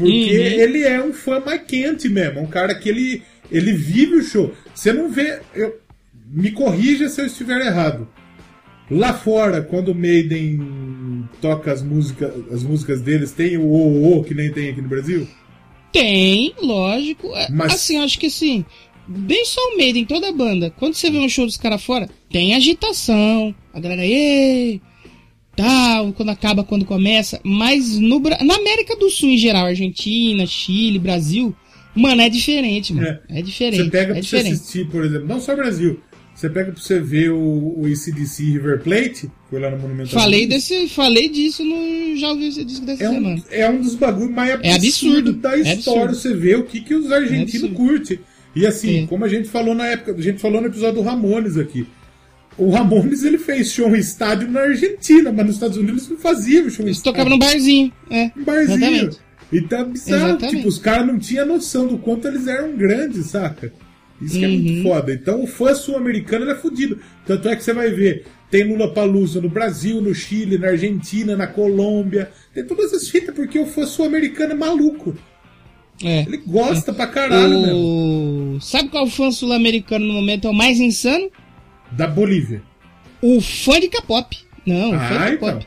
Porque Uhum. ele é um fã mais quente mesmo. Um cara que ele, ele vive o show. Você não vê... Eu, me corrija se eu estiver errado. Lá fora, quando o Maiden toca as músicas, as músicas deles, tem o o, o que nem tem aqui no Brasil? Tem, lógico. É, Mas- Assim, acho que assim, bem só o em toda a banda. Quando você vê um show dos caras fora, tem agitação. A galera, ei, tal, quando acaba, quando começa. Mas no, na América do Sul, em geral, Argentina, Chile, Brasil, mano, é diferente, mano. É, diferente. Você pega é pra você assistir, por exemplo, não só Brasil. Você pega pra você ver o, o ACDC River Plate, foi lá no Monumental. Falei, desse, falei disso no. Já ouvi esse disco dessa É um, semana. é um dos bagulhos mais absurdos absurdo, da é história. absurdo. Você vê o que, que os argentinos absurdo. curtem. E assim, É. como a gente falou na época, a gente falou no episódio do Ramones aqui. O Ramones ele fez show em estádio na Argentina, mas nos Estados Unidos não fazia show em Eles estádio. tocavam no barzinho. É, Um barzinho. Exatamente. Então é bizarro. Exatamente. Tipo, os caras não tinham noção do quanto eles eram grandes, saca? Isso que é muito Uhum. foda. Então o fã sul-americano é fudido. Tanto é que você vai ver, tem Lula Palusa no Brasil, no Chile, na Argentina, na Colômbia. Tem todas essas fitas porque o fã sul-americano é maluco. é. Ele gosta pra caralho mesmo. O... Sabe qual fã sul-americano no momento é o mais insano? Da Bolívia. O fã de K-pop. Não, o fã Ah, de então. K-pop.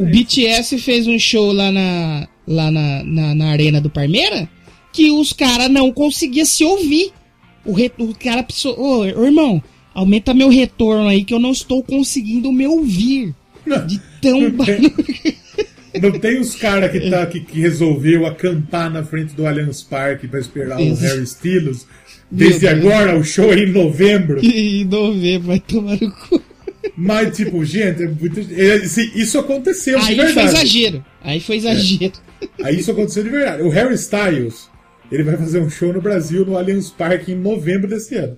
O. BTS fez um show lá na, lá na, na, na arena do Parmeira que os caras não conseguiam se ouvir. O, re, o cara precisou. Ô, irmão, aumenta meu retorno aí que eu não estou conseguindo me ouvir. De tão barulho. Não tem os caras que, tá, que, que resolveu acampar na frente do Allianz Parque pra esperar o Isso. Harry Styles. Desde agora, o show é em novembro. E novembro vai tomar no cu. Mas, tipo, gente, é muito- é, isso aconteceu de Aí foi verdade. exagero. Aí foi exagero. Aí isso aconteceu de verdade. O Harry Styles, ele vai fazer um show no Brasil, no Allianz Parque, em novembro desse ano.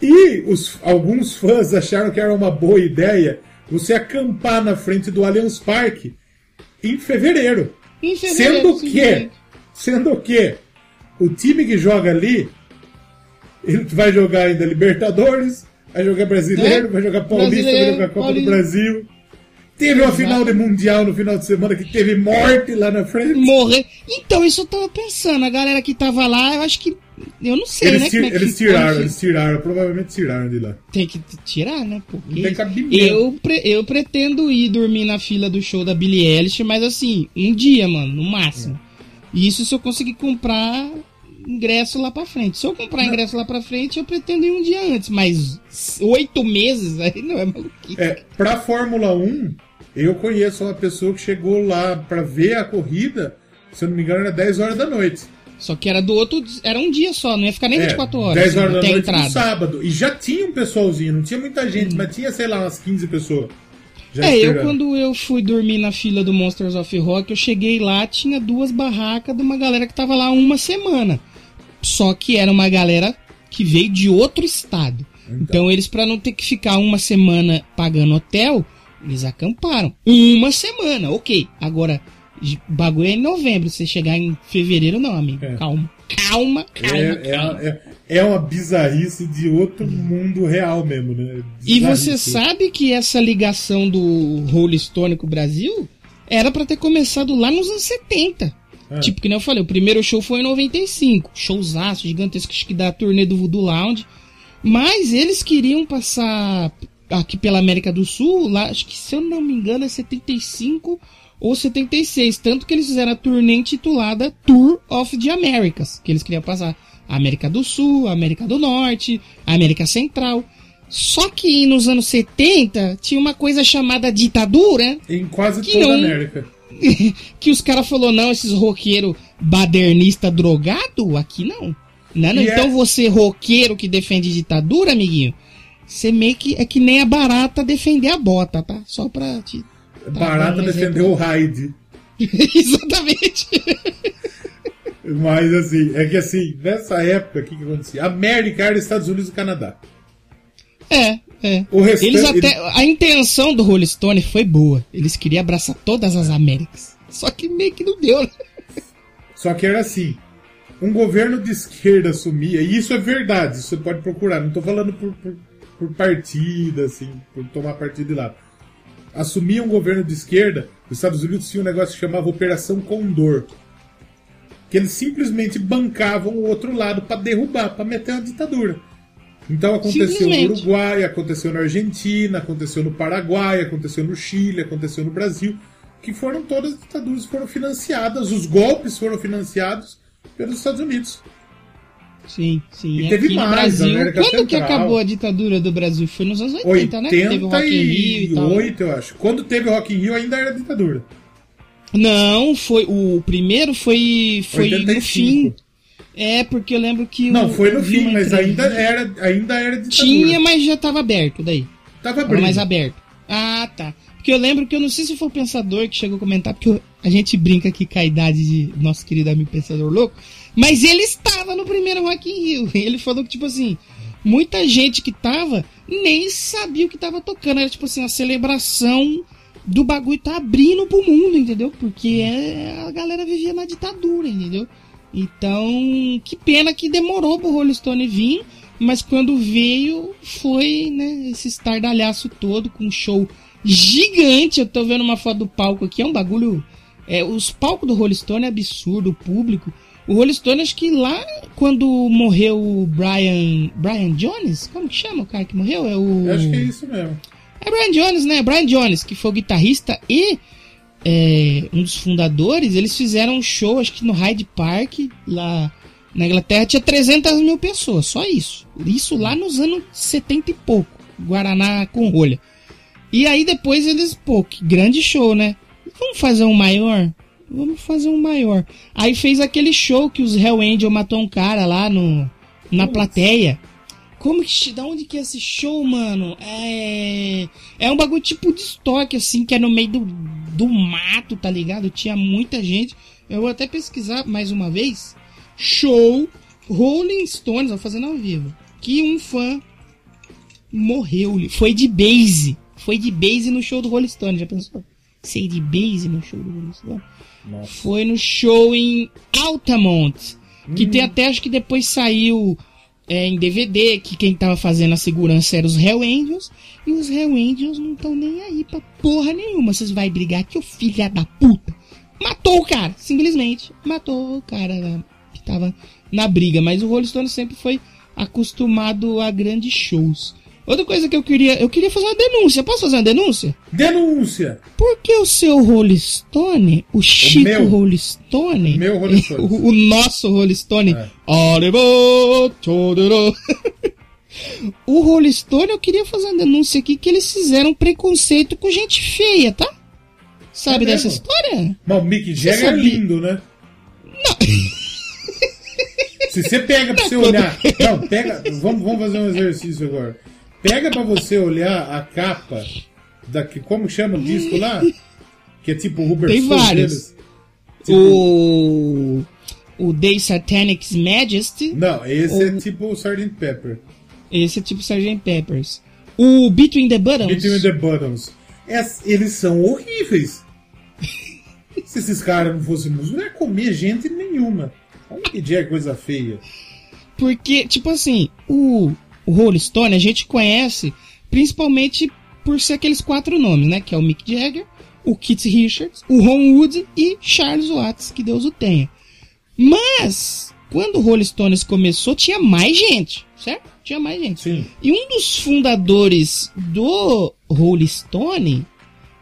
E os, alguns fãs acharam que era uma boa ideia você acampar na frente do Allianz Parque em fevereiro. Em fevereiro, Sendo que, sendo que o time que joga ali, ele vai jogar ainda Libertadores, vai jogar Brasileiro, É, vai jogar Paulista, vai Brasileiro, jogar Copa Paulista. do Brasil. Teve uma final de Mundial no final de semana que teve morte lá na frente. Morrer. Então, isso eu tava pensando. A galera que tava lá, eu acho que. Eu não sei, Eles, né? tir- é eles ficou, tiraram, eles tiraram, provavelmente tiraram de lá. Tem que tirar, né? Porque tem cabimento. eu, pre- eu pretendo ir dormir na fila do show da Billie Eilish, mas assim, um dia, mano, no máximo. Isso se eu conseguir comprar ingresso lá pra frente. Se eu comprar ingresso lá pra frente, eu pretendo ir um dia antes, mas oito meses aí não é maluquice. É, pra Fórmula 1, eu conheço uma pessoa que chegou lá pra ver a corrida, se eu não me engano, era 10 horas da noite. Só que era do outro, era um dia só, não ia ficar nem 24 horas 10 assim, horas da até a noite no sábado. E já tinha um pessoalzinho, não tinha muita gente, mas tinha, sei lá, umas 15 pessoas. Já É, eu esperando. quando eu fui dormir na fila do Monsters of Rock, eu cheguei lá, tinha duas barracas de uma galera que tava lá uma semana. Só que era uma galera que veio de outro estado. Então, eles, pra não ter que ficar uma semana pagando hotel, eles acamparam. Uma semana, ok. Agora, bagulho é em novembro. Se chegar em fevereiro, não, amigo. É. Calma. Calma, calma, É, calma. é, é, é uma bizarrice de outro mundo real mesmo, né? E você sabe que essa ligação do Rolling Stone com o Brasil era pra ter começado lá nos anos 70. Ah. Tipo, que nem eu falei, o primeiro show foi em 95. Showzaço gigantesco acho que da turnê do Voodoo Lounge. Mas eles queriam passar aqui pela América do Sul, lá, acho que se eu não me engano é 75 ou 76. Tanto que eles fizeram a turnê intitulada Tour of the Americas. Que eles queriam passar a América do Sul, a América do Norte, a América Central. Só que nos anos 70 tinha uma coisa chamada ditadura, Em quase toda a América. Que os caras falaram, não, esses roqueiro badernista drogado, aqui não. Não, não. E Então é- você roqueiro que defende ditadura, amiguinho, você meio que é que nem a barata defender a bota, tá? Só pra te... Barata é- defendeu o Hyde. Exatamente. Mas assim, é que assim, nessa época, o que, que acontecia? América era Estados Unidos e Canadá. É, é. O restante. Eles até. A intenção do Rolling Stone foi boa. Eles queriam abraçar todas as Américas. Só que meio que não deu, né? Só que era assim. Um governo de esquerda assumia, e isso é verdade, você pode procurar, não tô falando por, por, por partida, assim, por tomar partido de lado. Assumia um governo de esquerda, os Estados Unidos tinha um negócio que chamava Operação Condor. Que eles simplesmente bancavam o outro lado para derrubar, para meter uma ditadura. Então aconteceu no. Uruguai, aconteceu na Argentina, aconteceu no Paraguai, aconteceu no Chile, aconteceu no Brasil, que foram todas as ditaduras que foram financiadas, os golpes foram financiados pelos Estados Unidos. Sim, sim. E teve Aqui no mais, Brasil. América Quando que Central. acabou a ditadura do Brasil? Foi nos anos 80, né? Teve o Rock in Rio e tal. 88, eu acho. Quando teve o Rock in Rio ainda era ditadura. Não, foi. O primeiro foi. Foi no 85. fim. É, porque eu lembro que. Não, o- foi no fim, mas ainda era, ainda era ditadura. Tinha, mas já tava aberto daí. Tava abrindo. mais aberto. Ah, tá. Porque eu lembro que eu não sei se foi o Pensador que chegou a comentar, porque eu- a gente brinca aqui com a idade de nosso querido amigo Pensador Louco, mas ele estava no primeiro Rock in Rio. Ele falou que, tipo assim, muita gente que tava nem sabia o que tava tocando. Era, tipo assim, a celebração do bagulho tá abrindo pro mundo, entendeu? Porque é, a galera vivia na ditadura, entendeu? Então, que pena que demorou pro Rolling Stone vir, mas quando veio, foi, né, esse estardalhaço todo com um show gigante. Eu tô vendo uma foto do palco aqui, é um bagulho. É, os palcos do Rolling Stone é absurdo, o público. O Rolling Stone, acho que lá, quando morreu o Brian. Brian Jones? Como que chama o cara que morreu? É o. Eu acho que é isso mesmo. É Brian Jones, né? Brian Jones, que foi o guitarrista e é, um dos fundadores, eles fizeram um show, acho que no Hyde Park, lá na Inglaterra, tinha 300 mil pessoas, só isso. Isso lá nos anos 70 e pouco, Guaraná com rolha. E aí depois eles, pô, que grande show, né? Vamos fazer um maior? Vamos fazer um maior. Aí fez aquele show que os Hell Angel matou um cara lá no, na plateia. Como que. Da onde que é esse show, mano? É. É um bagulho tipo de estoque, assim, que é no meio do, do mato, tá ligado? Tinha muita gente. Eu vou até pesquisar mais uma vez. Show Rolling Stones, vou fazendo ao vivo. Que um fã morreu. Foi de base. Foi de base no show do Rolling Stones, já pensou? Sei de base no show do Rolling Stones? Nossa. Foi no show em Altamont. Que Hum. tem até, acho que depois saiu é, em DVD, que quem tava fazendo a segurança eram os Hell Angels. E os Hell Angels não estão nem aí pra porra nenhuma. Vocês vai brigar que o filho da puta matou o cara. Simplesmente matou o cara que tava na briga. Mas o Rolling sempre foi acostumado a grandes shows. Outra coisa que eu queria, eu queria fazer uma denúncia. Posso fazer uma denúncia? Denúncia! Por que o seu Rolling Stone, o Chico meu. Rolling Stone, Meu Rolling Stone. o, o nosso Rolling Stone, É. O Rolling Stone, eu queria fazer uma denúncia aqui que eles fizeram preconceito com gente feia, tá? Sabe É dessa história? Mas o Mick Jagger é lindo, né? Se você pega pra você Não, olhar. Não, pega. Vamos, vamos fazer um exercício agora. Pega pra você olhar a capa da. que- Como chama o disco lá? Que é tipo o Rubber Tem vários. Tipo, O. O Day Satanic's Majesty. Não, esse é tipo o Sgt. Pepper. Esse é tipo Sgt. Peppers. O Between the Buttons. Between the Buttons. Es- eles são horríveis. Se esses caras não fossem músicos, não ia comer gente nenhuma. Olha que dia coisa feia. Porque, tipo assim, o, o Rolling Stone a gente conhece principalmente por ser aqueles quatro nomes, né? Que é o Mick Jagger, o Keith Richards, o Ron Wood e Charles Watts, que Deus o tenha. Mas, quando o Rolling Stones começou, tinha mais gente, certo? Tinha mais gente. Sim. E um dos fundadores do Rolling Stone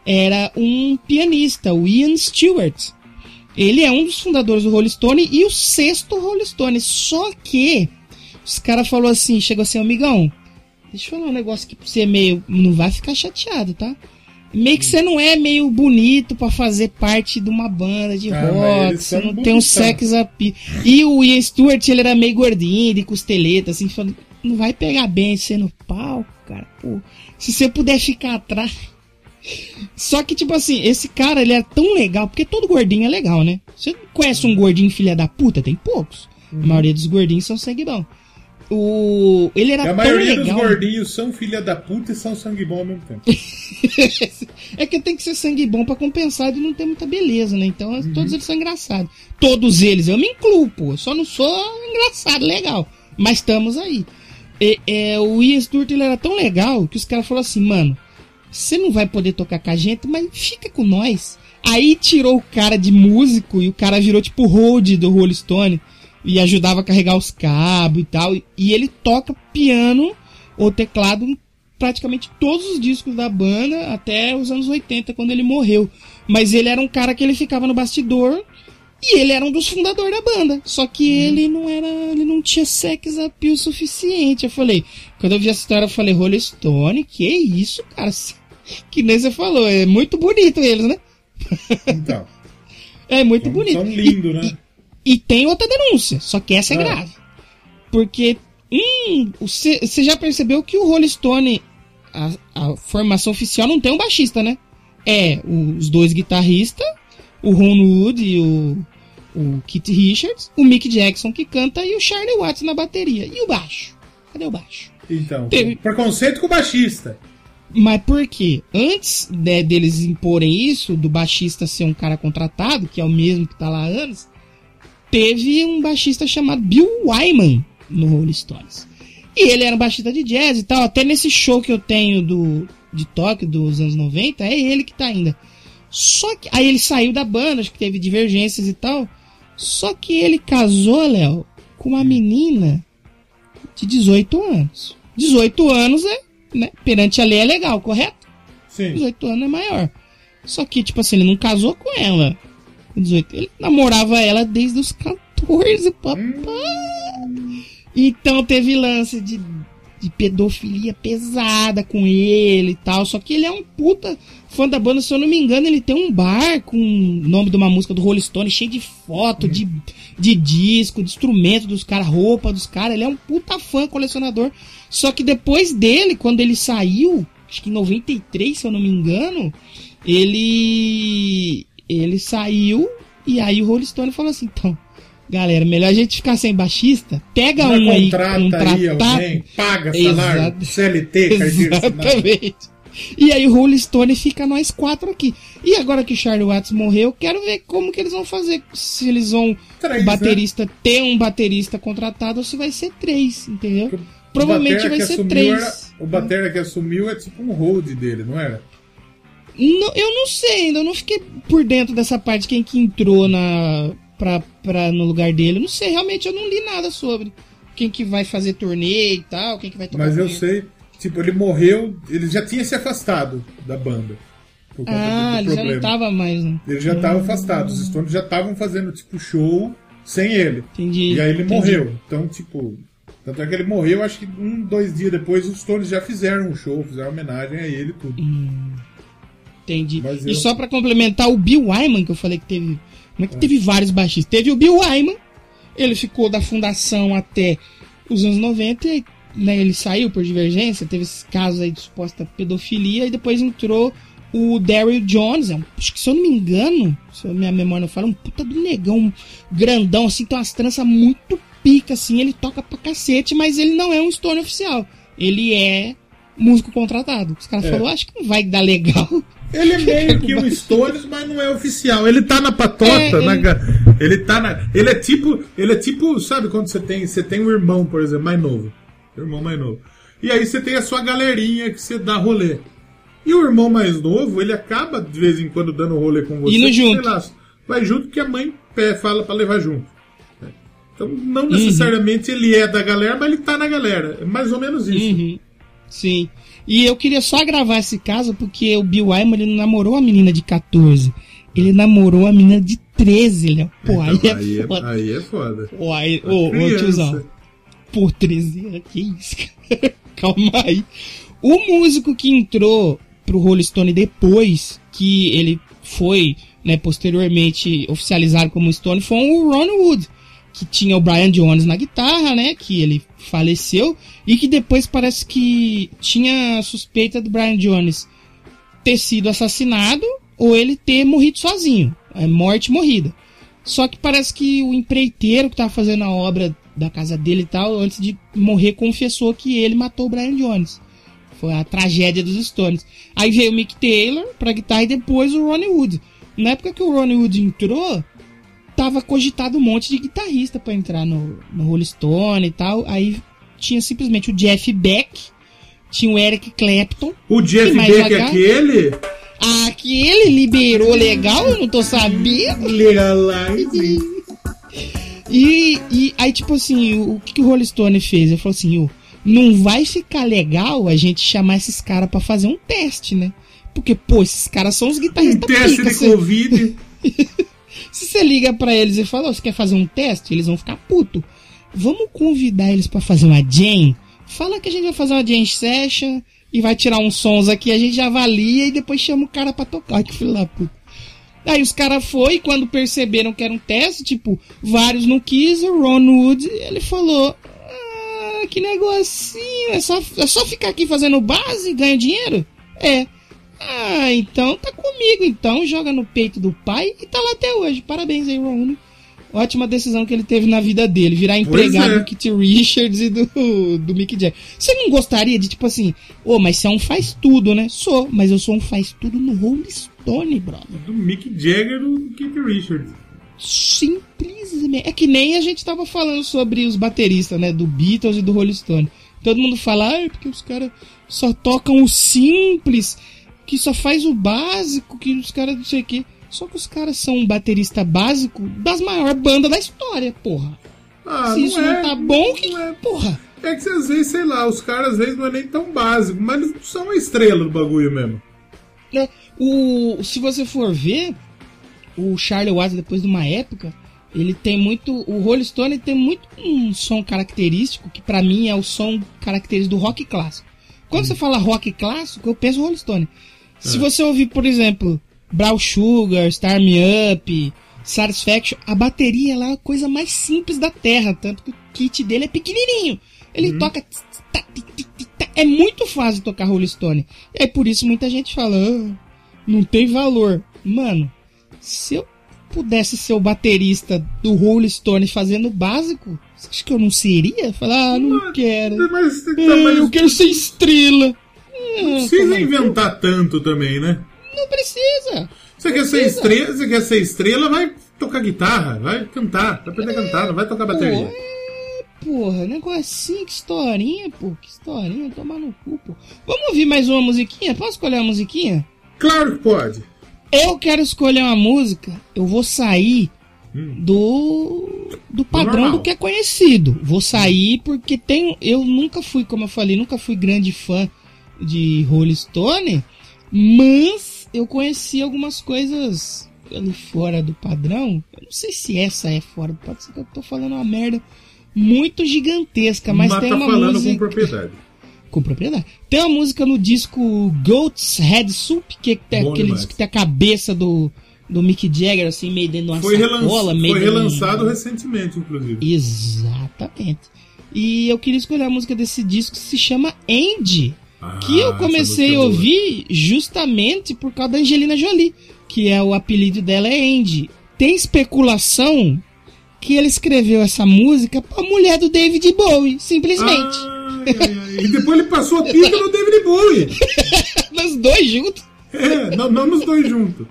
era um pianista, o Ian Stewart. Ele é um dos fundadores do Rolling Stone e o sexto Rolling Stone. Só que os caras falaram assim, chegou assim, amigão, deixa eu falar um negócio que pra você meio. Não vai ficar chateado, tá? Meio que você não é meio bonito pra fazer parte de uma banda de Ah, rock, você não tem um sex appeal. E o Ian Stewart, ele era meio gordinho, de costeleta, assim, falando, não vai pegar bem você no palco, cara, pô. Se você puder ficar atrás. Só que, tipo assim, esse cara, ele é tão legal, porque todo gordinho é legal, né? Você conhece um gordinho filha da puta? Tem poucos. A maioria dos gordinhos são sangue bom. O... Ele era E a tão maioria dos legal. gordinhos são filha da puta e são sangue bom ao mesmo tempo. é que tem que ser sangue bom pra compensar de não ter muita beleza, né? Então todos eles são engraçados. Todos eles, eu me incluo, pô. Eu só não sou engraçado, legal. Mas estamos aí. E, é, o Ian Stewart ele era tão legal que os caras falaram assim, mano, você não vai poder tocar com a gente, mas fica com nós. Aí tirou o cara de músico e o cara virou tipo road do Rolling Stone e ajudava a carregar os cabos e tal. E ele toca piano ou teclado em praticamente todos os discos da banda até os anos 80, quando ele morreu. Mas ele era um cara que ele ficava no bastidor e ele era um dos fundadores da banda. Só que ele não era. Ele não tinha sex appeal suficiente. Eu falei, quando eu vi essa história, eu falei, Rolling Stone, que isso, cara? Que nem você falou, é muito bonito eles, né? Então. É muito bonito. são E- lindos, né? e tem outra denúncia, só que essa é Ah. grave. Porque, hum, você você já percebeu que o Rolling Stone, a, a formação oficial, não tem um baixista, né? É os dois guitarristas, o Ron Wood e o, o Keith Richards, o Mick Jackson que canta e o Charlie Watts na bateria. E o baixo? Cadê o baixo? Então. Teve- Preconceito com o baixista. Mas por quê? Antes né, deles imporem isso, do baixista ser um cara contratado, que é o mesmo que tá lá há anos, teve um baixista chamado Bill Wyman no Rolling Stones. E ele era um baixista de jazz e tal. Até nesse show que eu tenho do, de Tóquio dos anos 90, é ele que tá ainda. Só que. Aí ele saiu da banda, acho que teve divergências e tal. Só que ele casou, Léo, com uma menina de 18 anos. 18 anos é, né? Perante a lei é legal, correto? Sim. 18 anos é maior. Só que, tipo assim, ele não casou com ela 18. Ele namorava ela desde os 14, papai. Então teve lance de, de pedofilia pesada com ele e tal. Só que ele é um puta fã da banda. Se eu não me engano, ele tem um bar com o nome de uma música do Rolling Stone cheio de foto, de, de disco, de instrumento dos caras, roupa dos caras. Ele é um puta fã, colecionador. Só que depois dele, quando ele saiu, acho que em 93, se eu não me engano, ele. Ele saiu e aí o Rolling Stone falou assim: então, galera, melhor a gente ficar sem baixista. Pega Já um aí contrata aí alguém, paga salário, Exato. CLT, assinada. Exatamente. E aí o Rolling Stone fica nós quatro aqui. E agora que o Charlie Watts morreu, quero ver como que eles vão fazer. Se eles vão Três, o baterista ter um baterista contratado ou se vai ser três, entendeu? Provavelmente vai ser três. era- o Batera que assumiu é tipo um hold dele, não era? Não, eu não sei ainda, eu não fiquei por dentro dessa parte, quem que entrou na, pra, pra, no lugar dele. Eu não sei, realmente eu não li nada sobre quem que vai fazer turnê e tal, quem que vai tocar Mas eu sei, tipo, ele morreu, ele já tinha se afastado da banda. Por conta Ah, ele já não problema. tava mais, né? Ele já estava afastado, os Stones já estavam fazendo, tipo, show sem ele. Entendi. E aí ele entendi. morreu. Então, tipo. Tanto é que ele morreu, acho que um, dois dias depois os Stones já fizeram um show, fizeram homenagem a ele e tudo. Entendi. Mas E eu- só pra complementar, o Bill Wyman, que eu falei que teve. Não é que teve vários baixistas. Teve o Bill Wyman, ele ficou da fundação até os anos 90, e, né, ele saiu por divergência, teve esses casos aí de suposta pedofilia, e depois entrou o Daryl Jones, é um, acho que se eu não me engano, se a minha memória não fala, um puta do negão grandão, assim, tem umas tranças muito pica, assim, ele toca pra cacete, mas ele não é um Stone oficial. Ele é músico contratado. Os caras É. falaram, acho que não vai dar legal. Ele é meio que um Stones, mas não é oficial. Ele tá na patota, É, na ele- ga- ele tá na. Ele é tipo. Ele é tipo, sabe quando você tem. Você tem um irmão, por exemplo, mais novo. Irmão mais novo. E aí você tem a sua galerinha que você dá rolê. E o irmão mais novo, ele acaba de vez em quando dando rolê com você. Indo junto. lá, vai junto que a mãe pé, fala pra levar junto. Então Uhum. não necessariamente ele é da galera, mas ele tá na galera. É mais ou menos isso. Uhum. Sim. E eu queria só gravar esse caso porque o Bill Wyman ele não namorou a menina de 14. Ele namorou a menina de 13, Léo. Pô, aí Então, é aí, é, foda. aí é foda. Pô, aí, ô, ô, tiozão. Por 13 anos, que isso, cara? Calma aí. O músico que entrou pro Rolling Stone depois que ele foi, né, posteriormente oficializado como Stone foi o Ron Wood, que tinha o Brian Jones na guitarra, né, que ele faleceu e que depois parece que tinha suspeita do Brian Jones ter sido assassinado ou ele ter morrido sozinho, é morte morrida. Só que parece que o empreiteiro que tava fazendo a obra da casa dele e tal, antes de morrer, confessou que ele matou o Brian Jones. Foi a tragédia dos Stones. Aí veio o Mick Taylor pra guitarra e depois o Ronnie Wood. Na época que o Ronnie Wood entrou, tava cogitado um monte de guitarrista pra entrar no, no Rolling Stone e tal. Aí tinha simplesmente o Jeff Beck, tinha o Eric Clapton. O Jeff Beck é aquele. Ah, que ele liberou legal, eu não tô sabendo. Legalize. E, e aí, tipo assim, o, o que, que o Rolling Stone fez? Ele falou assim, ô, não vai ficar legal a gente chamar esses caras pra fazer um teste, né? Porque, pô, esses caras são os Um guitarristas teste pica. de Se, Covid. se você liga pra eles e fala, ô, você quer fazer um teste? Eles vão ficar puto. Vamos convidar eles pra fazer uma jam? Fala que a gente vai fazer uma jam session e vai tirar uns sons aqui, a gente avalia e depois chama o cara pra tocar. Que filho da puta. Aí os caras foi quando perceberam que era um teste, tipo, vários não quis, o Ron Wood, ele falou, ah, que negocinho, é só, é só ficar aqui fazendo base e ganha dinheiro? É. Ah, então tá comigo, então joga no peito do pai e tá lá até hoje. Parabéns aí, Ron. Ótima decisão que ele teve na vida dele, virar empregado é. do Kit Richards e do, do Mick Jagger. Você não gostaria de, tipo assim, ô, mas você é um faz tudo, né? Sou, mas eu sou um faz tudo no Rolling Stone, brother. do Mick Jagger do Keith Richards. Simplesmente. É que nem a gente tava falando sobre os bateristas, né? Do Beatles e do Rolling Stone. Todo mundo fala, ah, é porque os caras só tocam o simples, que só faz o básico, que os caras não sei o quê. Só que os caras são um baterista básico das maiores bandas da história, porra. Ah, Se isso não tá bom, que. não é. Porra. É que às vezes, sei lá, os caras às vezes não é nem tão básico, mas eles são a estrela do bagulho mesmo. né? O, se você for ver, o Charlie Watts, depois de uma época, ele tem muito. O Rolling Stone tem muito um som característico, que pra mim é o som característico do rock clássico. Quando você fala rock clássico, eu penso Rolling Stone. Se É. você ouvir, por exemplo, Brown Sugar, Star Me Up, Satisfaction, a bateria lá é a coisa mais simples da terra, tanto que o kit dele é pequenininho. Ele toca. tss, tss, tá. É muito fácil tocar Rolling Stone. E aí por isso muita gente fala, "Ah, não tem valor. Mano, se eu pudesse ser o baterista do Rolling Stone fazendo o básico, você acha que eu não seria? Falar, ah, não quero. Mas, Ah, mas eu quero ser estrela. Não precisa tomar no cu. inventar tanto também, né? Não precisa. Você quer ser Precisa. estrela, você quer ser estrela, vai tocar guitarra, vai cantar, vai aprender a cantar, não vai tocar bateria. é, porra, negócio assim, que historinha, pô, que historinha, tomar no cu, pô. Vamos ouvir mais uma musiquinha? Posso escolher uma musiquinha? Claro que pode. Eu quero escolher uma música, eu vou sair do do padrão normal. do que é conhecido. Vou sair porque tem eu nunca fui, como eu falei, nunca fui grande fã de Rolling Stone, mas eu conheci algumas coisas ali fora do padrão. Eu não sei se essa é fora, pode ser que eu tô falando uma merda muito gigantesca, mas, tem tá uma falando música com propriedade. com propriedade. Tem uma música no disco Goat's Head Soup, que é Bom aquele demais. disco que tem a cabeça do, do Mick Jagger, assim, meio dentro de uma Foi, sacola, meio foi relançado recentemente, inclusive. Exatamente. E eu queria escolher a música desse disco que se chama Andy, Ah, que eu essa comecei a é ouvir justamente por causa da Angelina Jolie, que é o apelido dela é Andy. Tem especulação que ele escreveu essa música pra mulher do David Bowie, simplesmente. Ai, ai, ai. E depois ele passou a pica no David Bowie. Nós dois juntos. É, não, não nos dois juntos.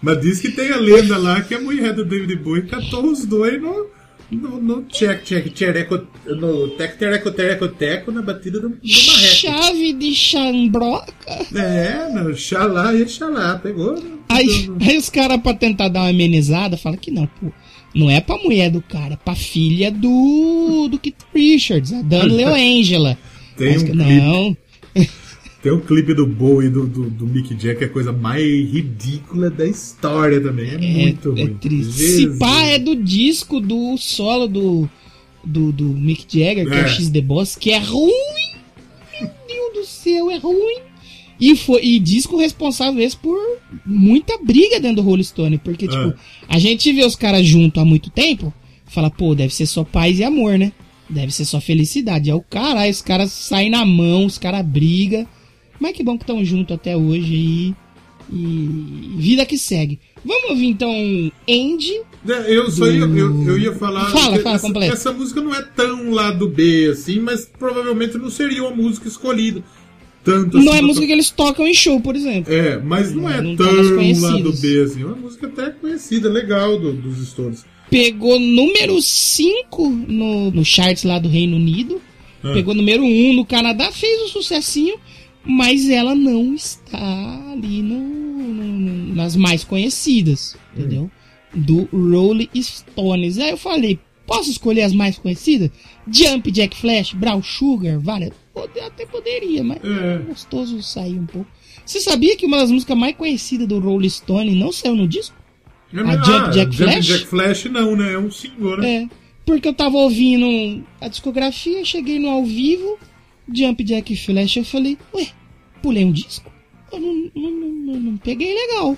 Mas diz que tem a lenda lá que a mulher do David Bowie catou os dois no, no, no check, check, tchereco, no tec, tereco, tereco, teco, na batida do, do marreco. Chave de chambroca. É, no xalá e xalá, pegou. né? Aí, aí os caras, pra tentar dar uma amenizada, falam que não, pô. Não é pra mulher do cara, é pra filha do, do Keith Richards, a Dan Leoangela. Tem Mas um que clipe. Tem um clipe do Bowie e do, do, do Mick Jagger que é a coisa mais ridícula da história também. É, muito é, ruim. é triste. Se Jesus. pá, é do disco do solo do, do, do Mick Jagger, que é, É. o X The Boss, que é ruim. Meu Deus do céu, é ruim. E, foi, e disco responsável esse por muita briga dentro do Rolling Stone. Porque, tipo, É. a gente vê os caras juntos há muito tempo, fala, pô, deve ser só paz e amor, né? Deve ser só felicidade. É o caralho, os caras saem na mão, os caras brigam. Mas que bom que estão juntos até hoje e, e vida que segue. Vamos ouvir então Andy. É, Eu só ia, eu, eu ia falar. Fala, fala, essa, completa. essa música não é tão lá do B assim, mas provavelmente não seria uma música escolhida. Tanto Não assim, é música que eles tocam em show, por exemplo. É, mas não é Não tá tão nas lá conhecidas. do B assim. É uma música até conhecida, legal do- dos Stones. Pegou número 5 no, no charts lá do Reino Unido. Ah. Pegou número 1 um no Canadá, fez um sucessinho, mas ela não está ali no, no- no- nas mais conhecidas, entendeu? Do Rolling Stones. Aí eu falei, posso escolher as mais conhecidas? Jump, Jack Flash, Brown Sugar, várias. Pode- Até poderia, mas É. é gostoso sair um pouco. Você sabia que uma das músicas mais conhecidas do Rolling Stone não saiu no disco? A Jump Jack Flash? Ah, Jack Flash não, né? É um single, né? É, porque eu tava ouvindo a discografia, cheguei no ao vivo, Jump Jack Flash, eu falei, ué, pulei um disco? Eu não, não, não, não- peguei legal.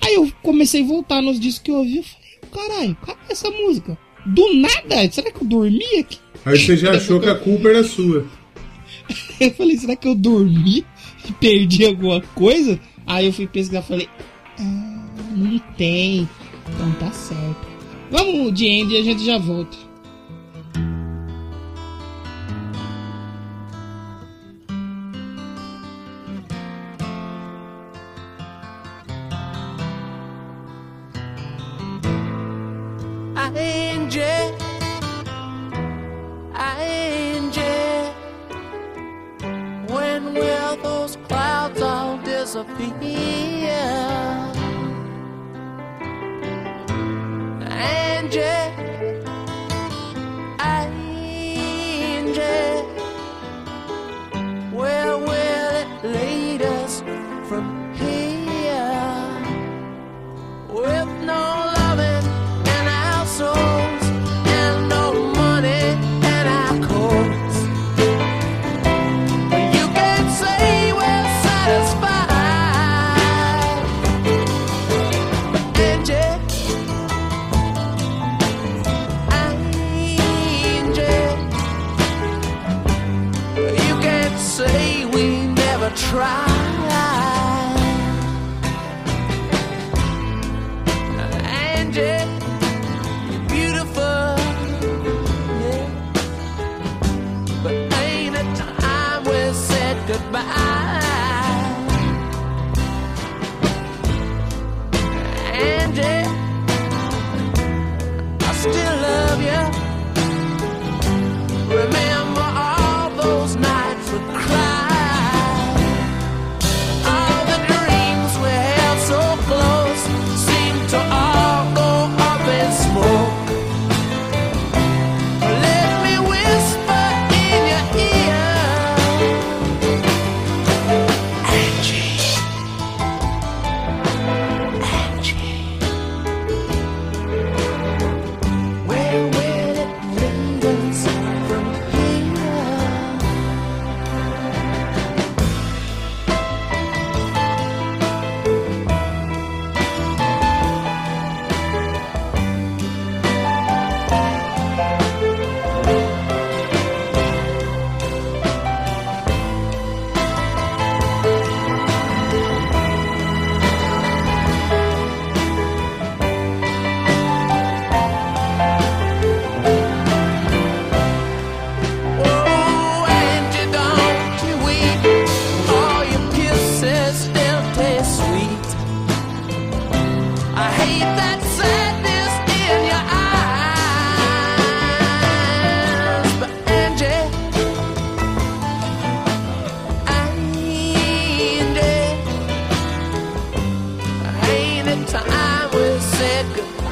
Aí eu comecei a voltar nos discos que eu ouvi, eu falei, caralho, cadê essa música? Do nada? Será que eu dormi aqui? Aí você já achou que a culpa era sua. Eu falei, será que eu dormi e perdi alguma coisa? Aí eu fui pesquisar e falei, ah, não tem. Então tá certo. Vamos de Andy e a gente já volta. recipe. try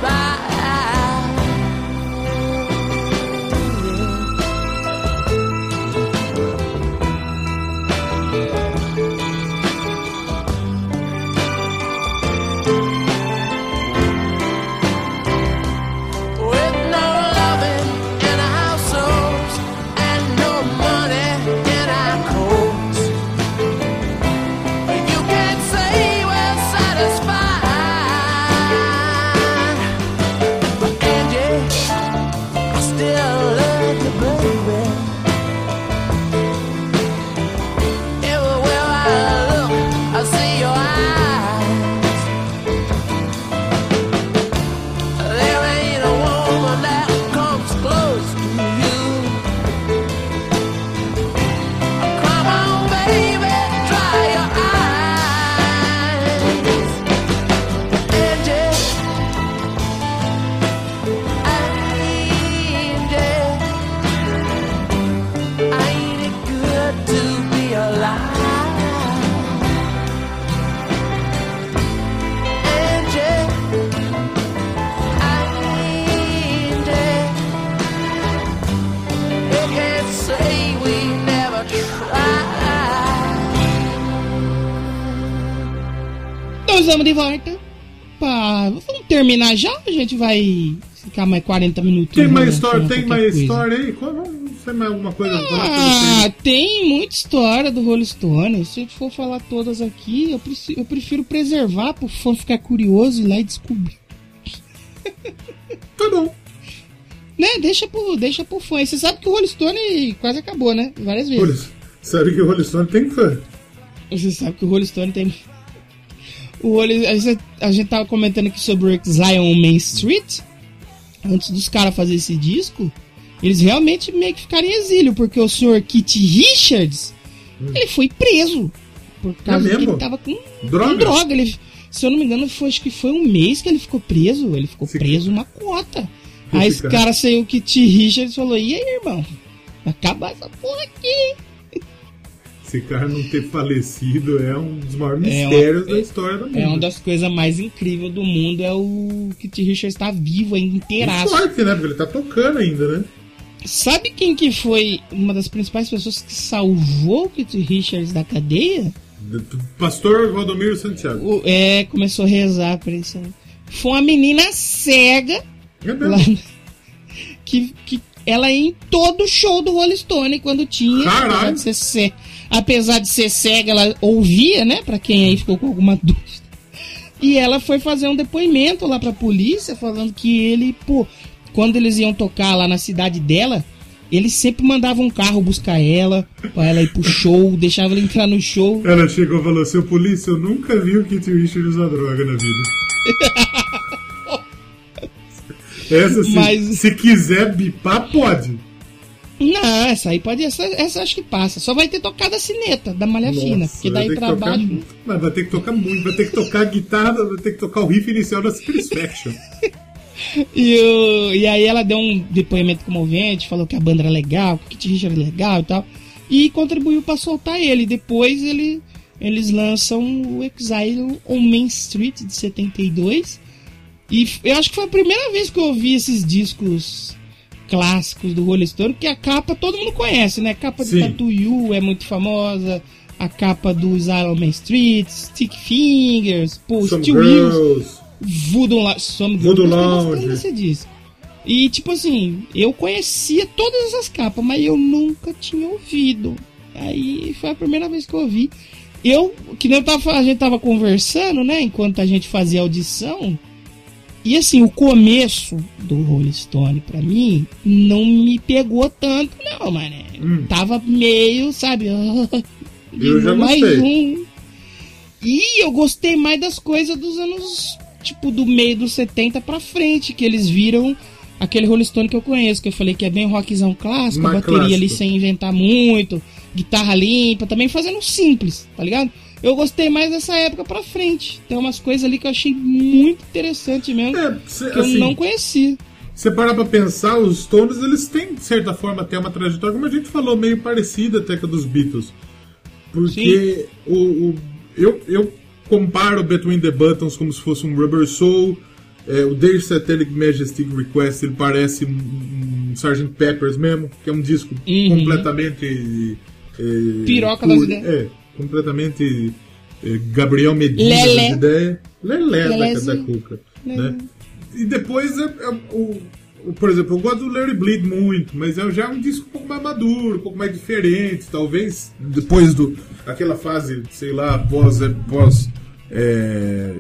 Bye. Terminar já? A gente vai ficar mais 40 minutos. Tem mais história, tem mais coisa. história aí? Qual- tem mais alguma coisa Ah, tem muita história do Rolling Stone. Se eu for falar todas aqui, eu, preci- eu prefiro preservar pro fã ficar curioso e ir lá e descobrir. Tá bom. Né? Deixa pro, deixa pro fã. E você sabe que o Rolling Stone quase acabou, né? Várias vezes. Sabe que o Rolling Stone tem fã. Você sabe que o Rolling Stone tem. O Rolling, a, gente, a gente tava comentando aqui sobre o Exile on Main Street. Antes dos caras fazerem esse disco, eles realmente meio que ficaram em exílio, porque o senhor Kit Richards ele foi preso. Por causa que Hum. ele tava com Droga? com droga. Ele, se eu não me engano, foi, acho que foi um mês que ele ficou preso. Ele ficou Esse preso uma cota. Esse Aí esse cara. saiu o Kit Richards falou: E aí, irmão? Acabar essa porra aqui. Esse cara não ter falecido é um dos maiores É uma- mistérios da história da música. É uma das coisas mais incríveis do mundo é o Kit Richards estar vivo ainda Que inteiraço. sorte, né? Porque ele tá tocando ainda, né? Sabe quem que foi uma das principais pessoas que salvou o Kit Richards da cadeia? Pastor Valdomiro Santiago. O- é, começou a rezar pra isso. foi uma menina cega É lá, que, que ela ia em todo show do Rolling Stone quando tinha. Caralho. Ser, apesar de ser cega, ela ouvia, né? Pra quem aí ficou com alguma dúvida. E ela foi fazer um depoimento lá pra polícia, falando que ele, pô, quando eles iam tocar lá na cidade dela, ele sempre mandava um carro buscar ela, pra ela ir pro show, deixava ela entrar no show. Ela chegou e falou: Seu polícia, eu nunca vi o Kit Richard usar droga na vida. Essa, se, Mas- se quiser bipar, pode. Não, essa aí pode. Essa, essa acho que passa. Só vai ter tocado a sineta da Malha Fina. Nossa, Porque vai daí pra baixo. Mas vai ter que tocar muito, vai ter que tocar a guitarra, vai ter que tocar o riff inicial da Satisfaction. E, o- e aí ela deu um depoimento comovente, falou que a banda era legal, que o Kit Richard era legal e tal. E contribuiu pra soltar ele. Depois ele, eles lançam o Exile on Main Street de 72. E eu acho que foi a primeira vez que eu ouvi esses discos clássicos do Rolling Stone, que a capa todo mundo conhece, né? A capa Sim. de Tattoo You é muito famosa. A capa do Exile on Main Street, Stick Fingers, pô, Some Steel Wheels. Voodoo, La Some Voodoo Lounge. E tipo assim, eu conhecia todas essas capas, mas eu nunca tinha ouvido. Aí foi a primeira vez que eu ouvi. Eu, que nem eu tava, a gente tava conversando, né, enquanto a gente fazia audição. E assim, o começo do Rolling Stone pra mim não me pegou tanto, não, mané. Hum. Tava meio, sabe, Eu já mais gostei. um. E eu gostei mais das coisas dos anos, tipo, do meio dos 70 pra frente, que eles viram aquele Rolling Stone que eu conheço, que eu falei que é bem rockzão clássico, Mais bateria ali clássico. sem inventar muito, guitarra limpa, também fazendo simples, tá ligado? Eu gostei mais dessa época pra frente. Tem umas coisas ali que eu achei muito interessante mesmo, É, cê, que eu assim, não conhecia. você parar pra pensar, os Stones, eles têm, de certa forma, até uma trajetória, como a gente falou, meio parecida até com a dos Beatles. Porque o, o- eu, eu comparo Between the Buttons como se fosse um Rubber Soul. É, o Their Satanic Majestic Request, ele parece um, um Sgt. Peppers mesmo, que é um disco Uhum. completamente... é, Piroca pur- das ideias. É, completamente... é, Gabriel Medina Lelé. das ideias. Lelé da, da. Cuca. Né? E depois, é, é, o, o- por exemplo, eu gosto do Larry Bleed muito, mas é já um disco um pouco mais maduro, um pouco mais diferente. Talvez depois do aquela fase, sei lá, pós, é, pós é,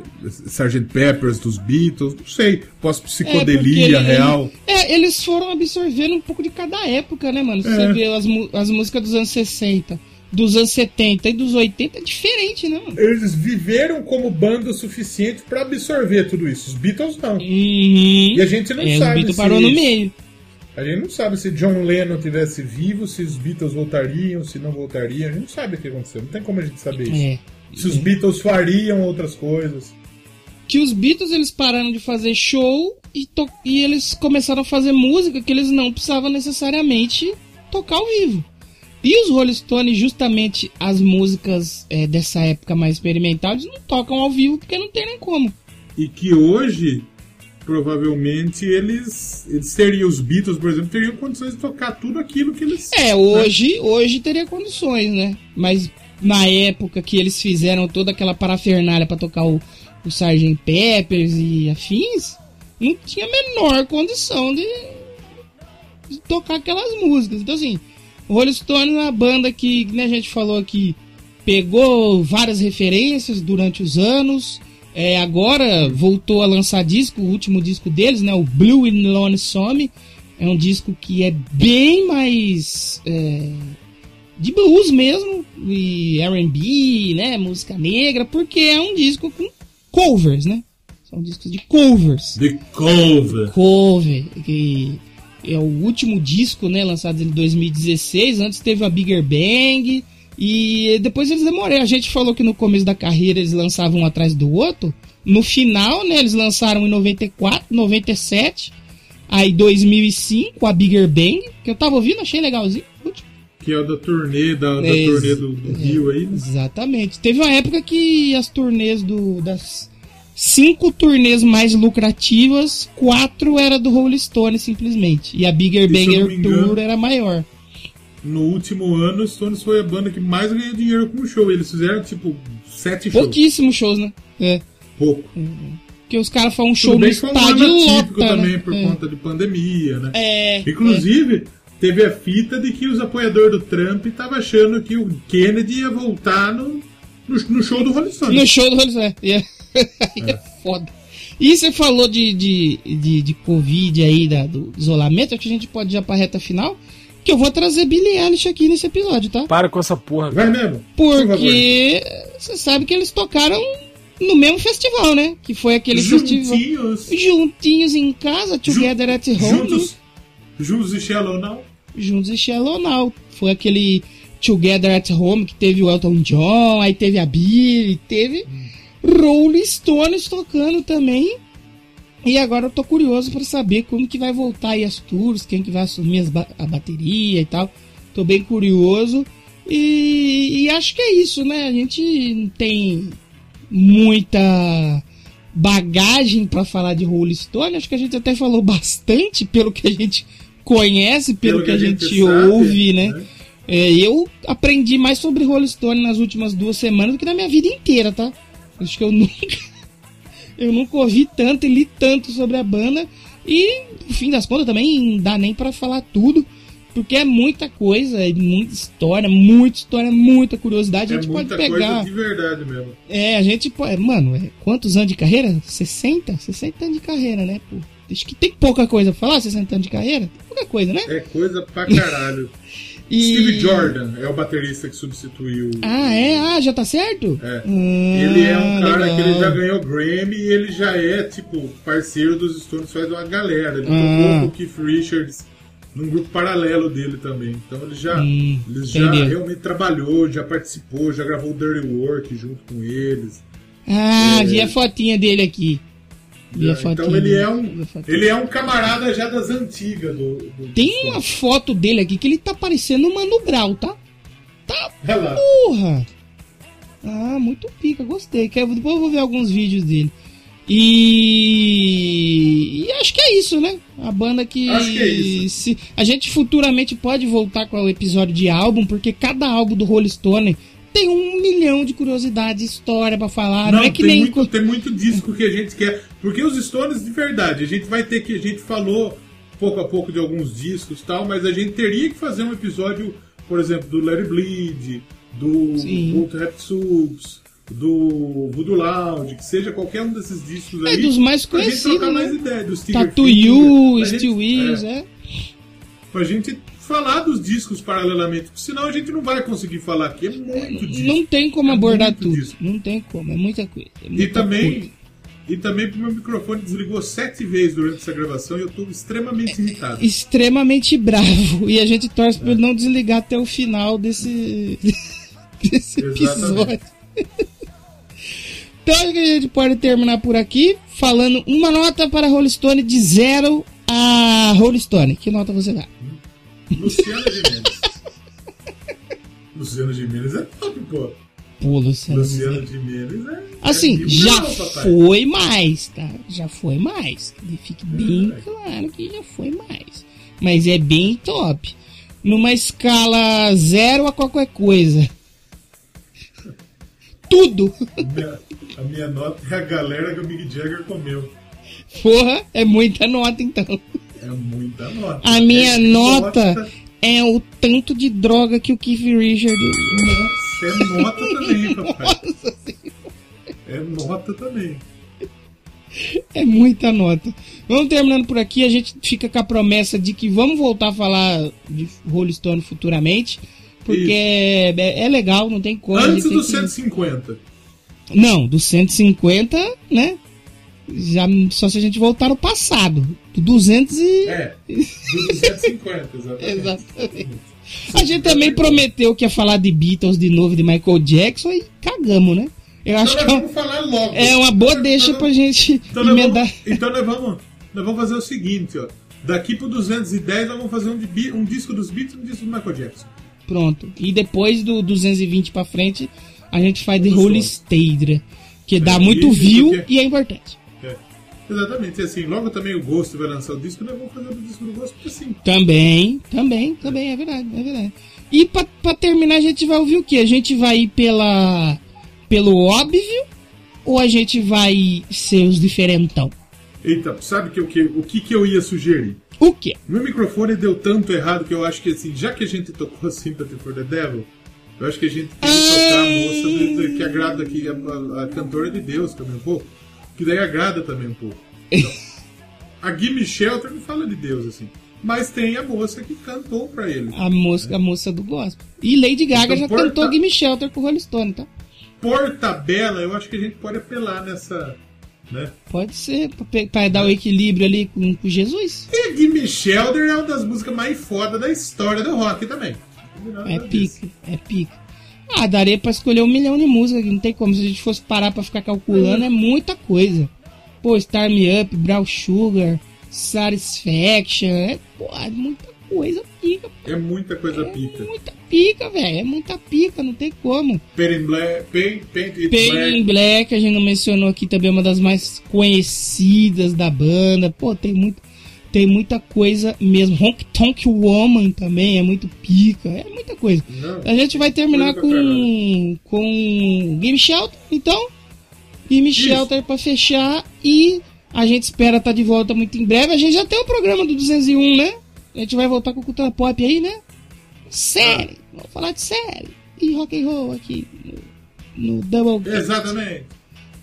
Sgt. Peppers dos Beatles, não sei, pós É, psicodelia ele- real. É, eles foram absorvendo um pouco de cada época, né, mano? Se É. Você vê as, as músicas dos anos 60, dos anos 70 e dos 80 é diferente, né, mano? Eles viveram como banda o suficiente pra absorver tudo isso. Os Beatles não. Uhum. E a gente não é, sabe o Beatles se- parou no meio. A gente não sabe se John Lennon tivesse vivo, se os Beatles voltariam, se não voltariam. A gente não sabe o que aconteceu. Não tem como a gente saber isso. É. Se os Beatles fariam outras coisas. Que os Beatles eles pararam de fazer show e, e eles começaram a fazer música que eles não precisavam necessariamente tocar ao vivo. E os Rolling Stones, justamente as músicas é, dessa época mais experimental, eles não tocam ao vivo porque não tem nem como. E que hoje, provavelmente, eles, eles teriam, os Beatles, por exemplo, teriam condições de tocar tudo aquilo que eles. É, hoje, hoje teria condições, né? Mas na época que eles fizeram toda aquela parafernália pra tocar o, o Sgt. Peppers e afins, não tinha a menor condição de, de tocar aquelas músicas. Então, assim, o Rolling Stones é uma banda que, né, a gente falou aqui, pegou várias referências durante os anos. É, agora voltou a lançar disco, o último disco deles, né? O Blue and Lonesome. É um disco que é bem mais é, de blues mesmo, e R&B, né? Música negra, porque é um disco com covers, né? São discos de covers The Cover. cover, que é o último disco, né, lançado em 2016. Antes teve a Bigger Bang e depois eles demoraram. A gente falou que no começo da carreira eles lançavam um atrás do outro. No final, né, eles lançaram em 94, 97, aí 2005 a Bigger Bang, que eu tava ouvindo, achei legalzinho. Que é o da turnê, da, da É, turnê do, do Rio aí. né? Exatamente. Teve uma época que as turnês do, das cinco turnês mais lucrativas, quatro era do Rolling Stone simplesmente. E a Bigger E Banger engano- Tour era maior. No último ano, os Stones foi a banda que mais ganhou dinheiro com o show. Eles fizeram, tipo, sete shows. Pouquíssimos shows, né? É. Pouco. Porque os caras fazem um show no um estádio atípico lota, também né? por é. conta de pandemia, né? É, Inclusive, teve a fita de que os apoiadores do Trump estavam achando que o Kennedy ia voltar no, no, no show do Rolling Stone. No show do Rolling Stone. É. é foda. E você falou de, de, de, de Covid aí, da, do isolamento, acho que a gente pode ir já pra reta final. Que eu vou trazer Billie Eilish aqui nesse episódio, tá? Para com essa porra. Vai mesmo? Porque você sabe que eles tocaram no mesmo festival, né? Que foi aquele festival. Juntinhos. Juntinhos em casa, Together at Home. Juntos. Juntos e Shallow Now. Juntos e Shallow Now. Foi aquele Together at Home que teve o Elton John, aí teve a Billie, teve Rolling Stones tocando também. E agora eu tô curioso pra saber como que vai voltar aí as tours, quem que vai assumir as ba- a bateria e tal. Tô bem curioso. E, e acho que é isso, né? A gente não tem muita bagagem pra falar de Rolling Stone. Acho que a gente até falou bastante pelo que a gente conhece, pelo, que, a gente, sabe, ouve, né? É, eu aprendi mais sobre Rolling Stone nas últimas duas semanas do que na minha vida inteira, tá? Acho que eu nunca. Eu nunca ouvi tanto e li tanto sobre a banda. E, no fim das contas, também não dá nem pra falar tudo. Porque é muita coisa, é muita história, muita história, muita curiosidade. É a gente pode muita pegar. coisa de verdade mesmo. É, a gente pode. Mano, é, quantos anos de carreira? 60? 60 anos de carreira, né? Pô, acho que tem pouca coisa pra falar, 60 anos de carreira? Tem pouca coisa, né? É coisa pra caralho. E- Steve Jordan é o baterista que substituiu. Ah, é? Ah, já tá certo? É. Ah, Ele é um cara legal. que ele já ganhou Grammy e ele já é, tipo, parceiro dos Stones faz uma galera. Ele Ah. tocou com o Keith Richards num grupo paralelo dele também. Então ele já, Hum, ele já entendi. realmente trabalhou, já participou, já gravou Dirty Work junto com eles. Ah, É. vi a fotinha dele aqui. Fotinha então ele é um ele é um camarada já das antigas do, do Tem dos uma foto dele aqui que ele tá parecendo um Mano Brown, tá? Tá lá. porra! Ah, muito pica, gostei. Quero, depois eu vou ver alguns vídeos dele. E... e acho que é isso, né? A banda que. Acho que é isso. Se... A gente futuramente pode voltar com o episódio de álbum, porque cada álbum do Rolling Stone tem um milhão de curiosidades, história pra falar. Não, Não, é que tem, nem. muito, tem muito disco que a gente quer. Porque os Stones, de verdade, a gente vai ter que. A gente falou pouco a pouco de alguns discos e tal, mas a gente teria que fazer um episódio, por exemplo, do It Bleed, do. Bolt Rap Subs, do Voodoo Lounge, que seja qualquer um desses discos É, aí. dos mais pra gente conhecidos, trocar né? mais ideia, do Steve Tattoo You, Steel Wheels, é, é. Pra gente falar dos discos paralelamente, porque senão a gente não vai conseguir falar aqui. É muito disco. Não tem como É abordar tudo. disco. Não tem como, é muita coisa. é E muita também, coisa. e também porque meu microfone desligou sete vezes durante essa gravação e eu tô extremamente irritado. extremamente bravo. E a gente torce pra ele não desligar até o final desse, desse episódio. então acho que a gente pode terminar por aqui falando uma nota para Rolling Stone de 0 a Rolling Stone. Que nota você dá? Luciano Gimenez. Luciano Gimenez é top, pô. Pô, Luciano. Luciano Gimenez é. Assim, é já foi mais, tá? Já foi mais. Que fique bem É. claro que já foi mais. Mas é bem top. Numa escala zero a qualquer coisa. Tudo. A minha, a minha nota é a galera que o Mick Jagger comeu. Porra, é muita nota então. É muita nota. A minha É nota é o tanto de droga que o Keith Richard. Nossa, é nota também, papai. É nota também. É muita nota. Vamos terminando por aqui. A gente fica com a promessa de que vamos voltar a falar de Rolling Stone futuramente. Porque é, é legal, não tem como. Antes dos tem que- 150. Não, do 150, né? Já, só se a gente voltar no passado. Do 200 e. É, dos 250, exatamente. Exatamente. A gente também prometeu que ia falar de Beatles de novo, de Michael Jackson, e cagamos, né? Eu acho Então que nós é, vamos falar logo. é uma boa Então, deixa então, pra gente Então nós, emendar. vamos, então nós vamos, nós vamos fazer o seguinte, ó. Daqui pro 210 nós vamos fazer um, de um disco dos Beatles e um disco do Michael Jackson. Pronto. E depois do 220 pra frente, a gente faz de sons. Stader. Que dá É, muito view porque- e é importante. Exatamente, e assim, logo também o Ghost vai lançar o disco, nós vamos fazer o disco do Ghost, porque assim, Também, também, também, é verdade, é verdade. E pra, pra terminar, a gente vai ouvir o quê? A gente vai ir pela, pelo óbvio ou a gente vai ser os diferentão? Eita, sabe que, o, que, o que, que eu ia sugerir? O quê? Meu microfone deu tanto errado que eu acho que assim, já que a gente tocou Sympathy for the Devil, eu acho que a gente tem que tocar a moça do- do- que agrada aqui, a, a- a cantora de Deus também um pouco. Que daí agrada também um pouco. a Gimme Shelter não fala de Deus assim. Mas tem a moça que cantou pra ele. A moça, a moça do gospel. E Lady Gaga Então, já porta- cantou Gimme Shelter com o Rolling Stone, tá? Por tabela, eu acho que a gente pode apelar nessa. Né? Pode ser, pra dar o equilíbrio ali com, com Jesus. E Gimme Shelter é uma das músicas mais foda da história do rock também. É pica, é pica. Ah, daria pra escolher um milhão de músicas, não tem como. Se a gente fosse parar pra ficar calculando, é muita coisa. Pô, Star Me Up, Brown Sugar, Satisfaction, é, pô, é muita coisa pica. É muita coisa pica. Muita pica, velho, é muita pica, não tem como. Paint in Black, It Pain Black. Black, a gente não mencionou aqui também, é uma das mais conhecidas da banda. Pô, tem muito, tem muita coisa mesmo. Honk Tonk Woman também é muito pica, é muita coisa. Não. A gente vai terminar com, com Game Shelter, então. Game Isso. Shelter pra fechar e a gente espera estar de volta muito em breve. A gente já tem o programa do 201, né? A gente vai voltar com cultura pop aí, né? Série, vamos falar de série e rock and roll aqui no, no Double. Exatamente.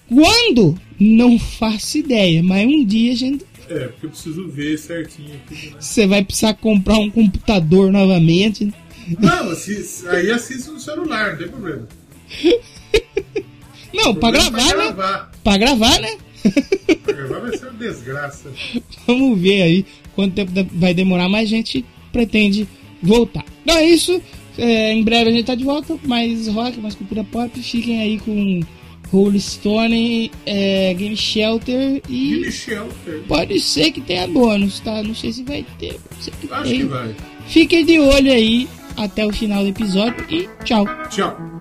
Quando? Não faço ideia, mas um dia a gente É, porque eu preciso ver certinho aqui, né? você vai precisar comprar um computador novamente. né? Não, assi- aí assiste no celular, não tem problema. Não, pra gravar, né? gravar. Pra gravar, né? Pra gravar vai ser uma desgraça. Vamos ver aí quanto tempo vai demorar, mas a gente pretende voltar. Então é isso. É, em breve a gente tá de volta. Mais rock, mais cultura pop. Fiquem aí com Rolling Stone, é, Game Shelter E e Michel, pode ser que tenha bônus, tá? Não sei se vai ter. Que acho tenha. que vai. Fiquem de olho aí até o final do episódio e tchau. Tchau.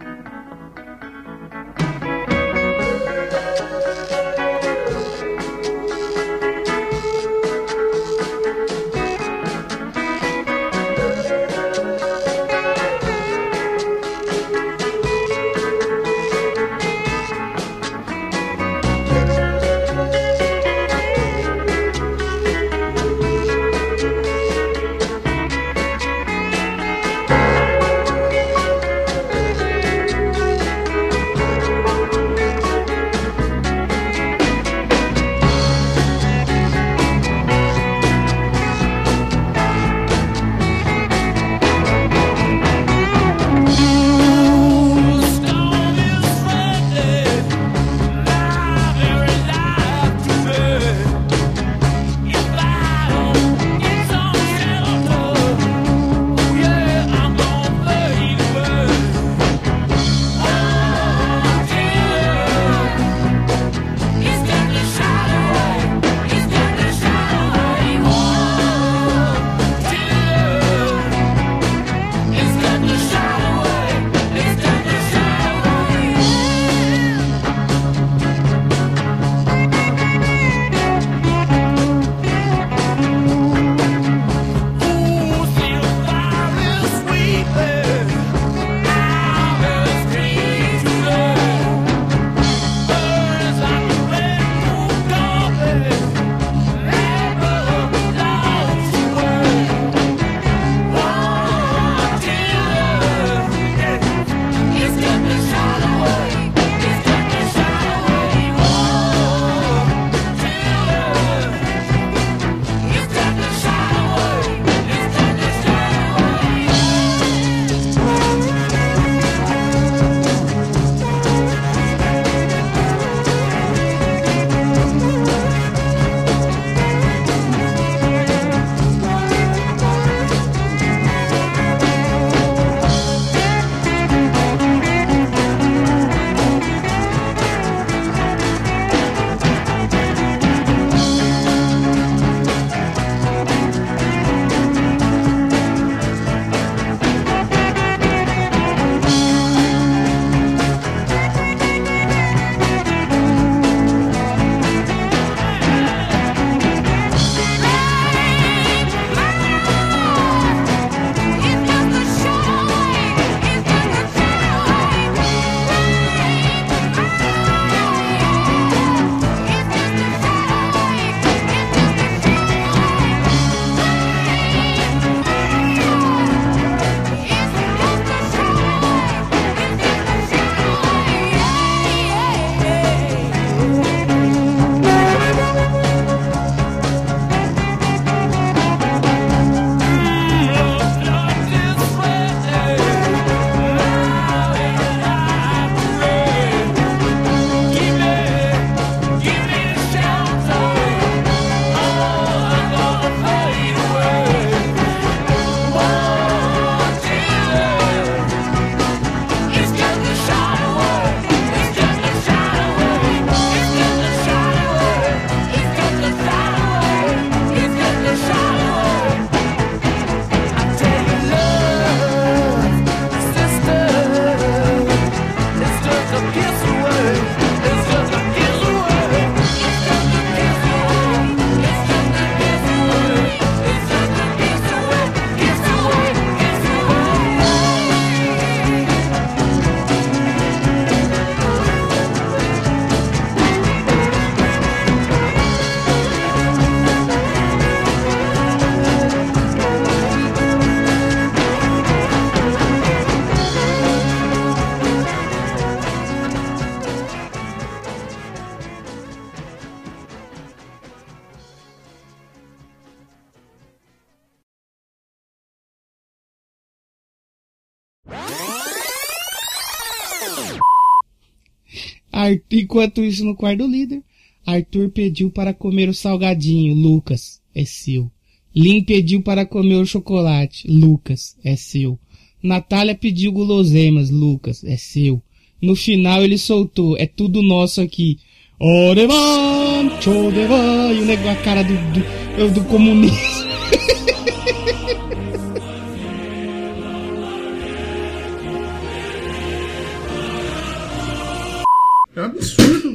Enquanto isso, no quarto do líder, Arthur pediu para comer o salgadinho. Lucas, é seu. Lin pediu para comer o chocolate. Lucas, é seu. Natália pediu guloseimas. Lucas, é seu. No final ele soltou, é tudo nosso aqui. Orevan, chodevan, e o negócio, a cara do, do, do comunista.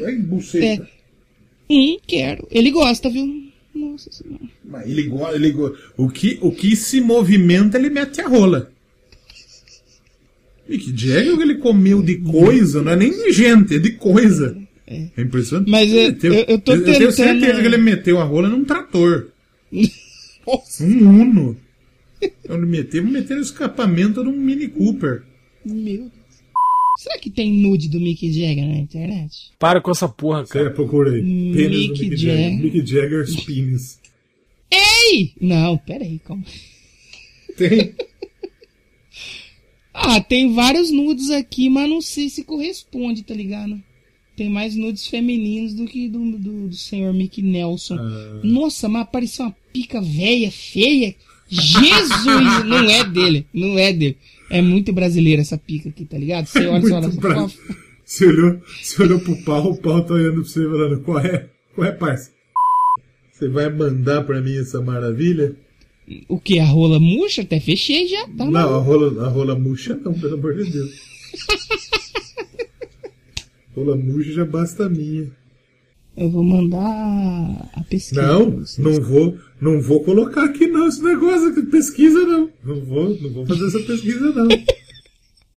Ai, buceta. É. Hum, quero. Ele gosta, viu? Nossa senhora. Mas ele gosta. Ele go... o, que, o que se movimenta, ele mete a rola. Mick Jagger, o que ele comeu de coisa, não é nem de gente, é de coisa. É, impressionante. Mas eu- meteu- eu- eu tô eu tenho tentando- certeza que ele meteu a rola num trator. Nossa, Um Uno. Então ele meteu, meteu no escapamento de um Mini Cooper. meu Deus. Será que tem nude do Mick Jagger na internet? Para com essa porra, cara. Cara, procurei. Pênis do Mick Mick Jagger. Jagger. Mick Jagger's penis. Ei! Não, pera aí, calma. Tem. Ah, tem vários nudes aqui, mas não sei se corresponde, tá ligado? Tem mais nudes femininos do que do, do, do senhor Mick Nelson. Ah. Nossa, mas apareceu uma pica velha, feia. Jesus! não é dele, não é dele. É muito brasileira essa pica aqui, tá ligado? Você olha, você olha, você fala, Você olhou, você olhou pro pau, o pau tá olhando pra você falando, qual é? Qual é, parça? Você vai mandar pra mim essa maravilha? o que? A rola murcha? Até fechei já, tá? Não, a rola, a rola murcha não, pelo amor de Deus. rola murcha já basta a minha. Eu vou mandar a pesquisa. Não, não vou, não vou colocar aqui não esse negócio de pesquisa não. Não vou, não vou fazer essa pesquisa não.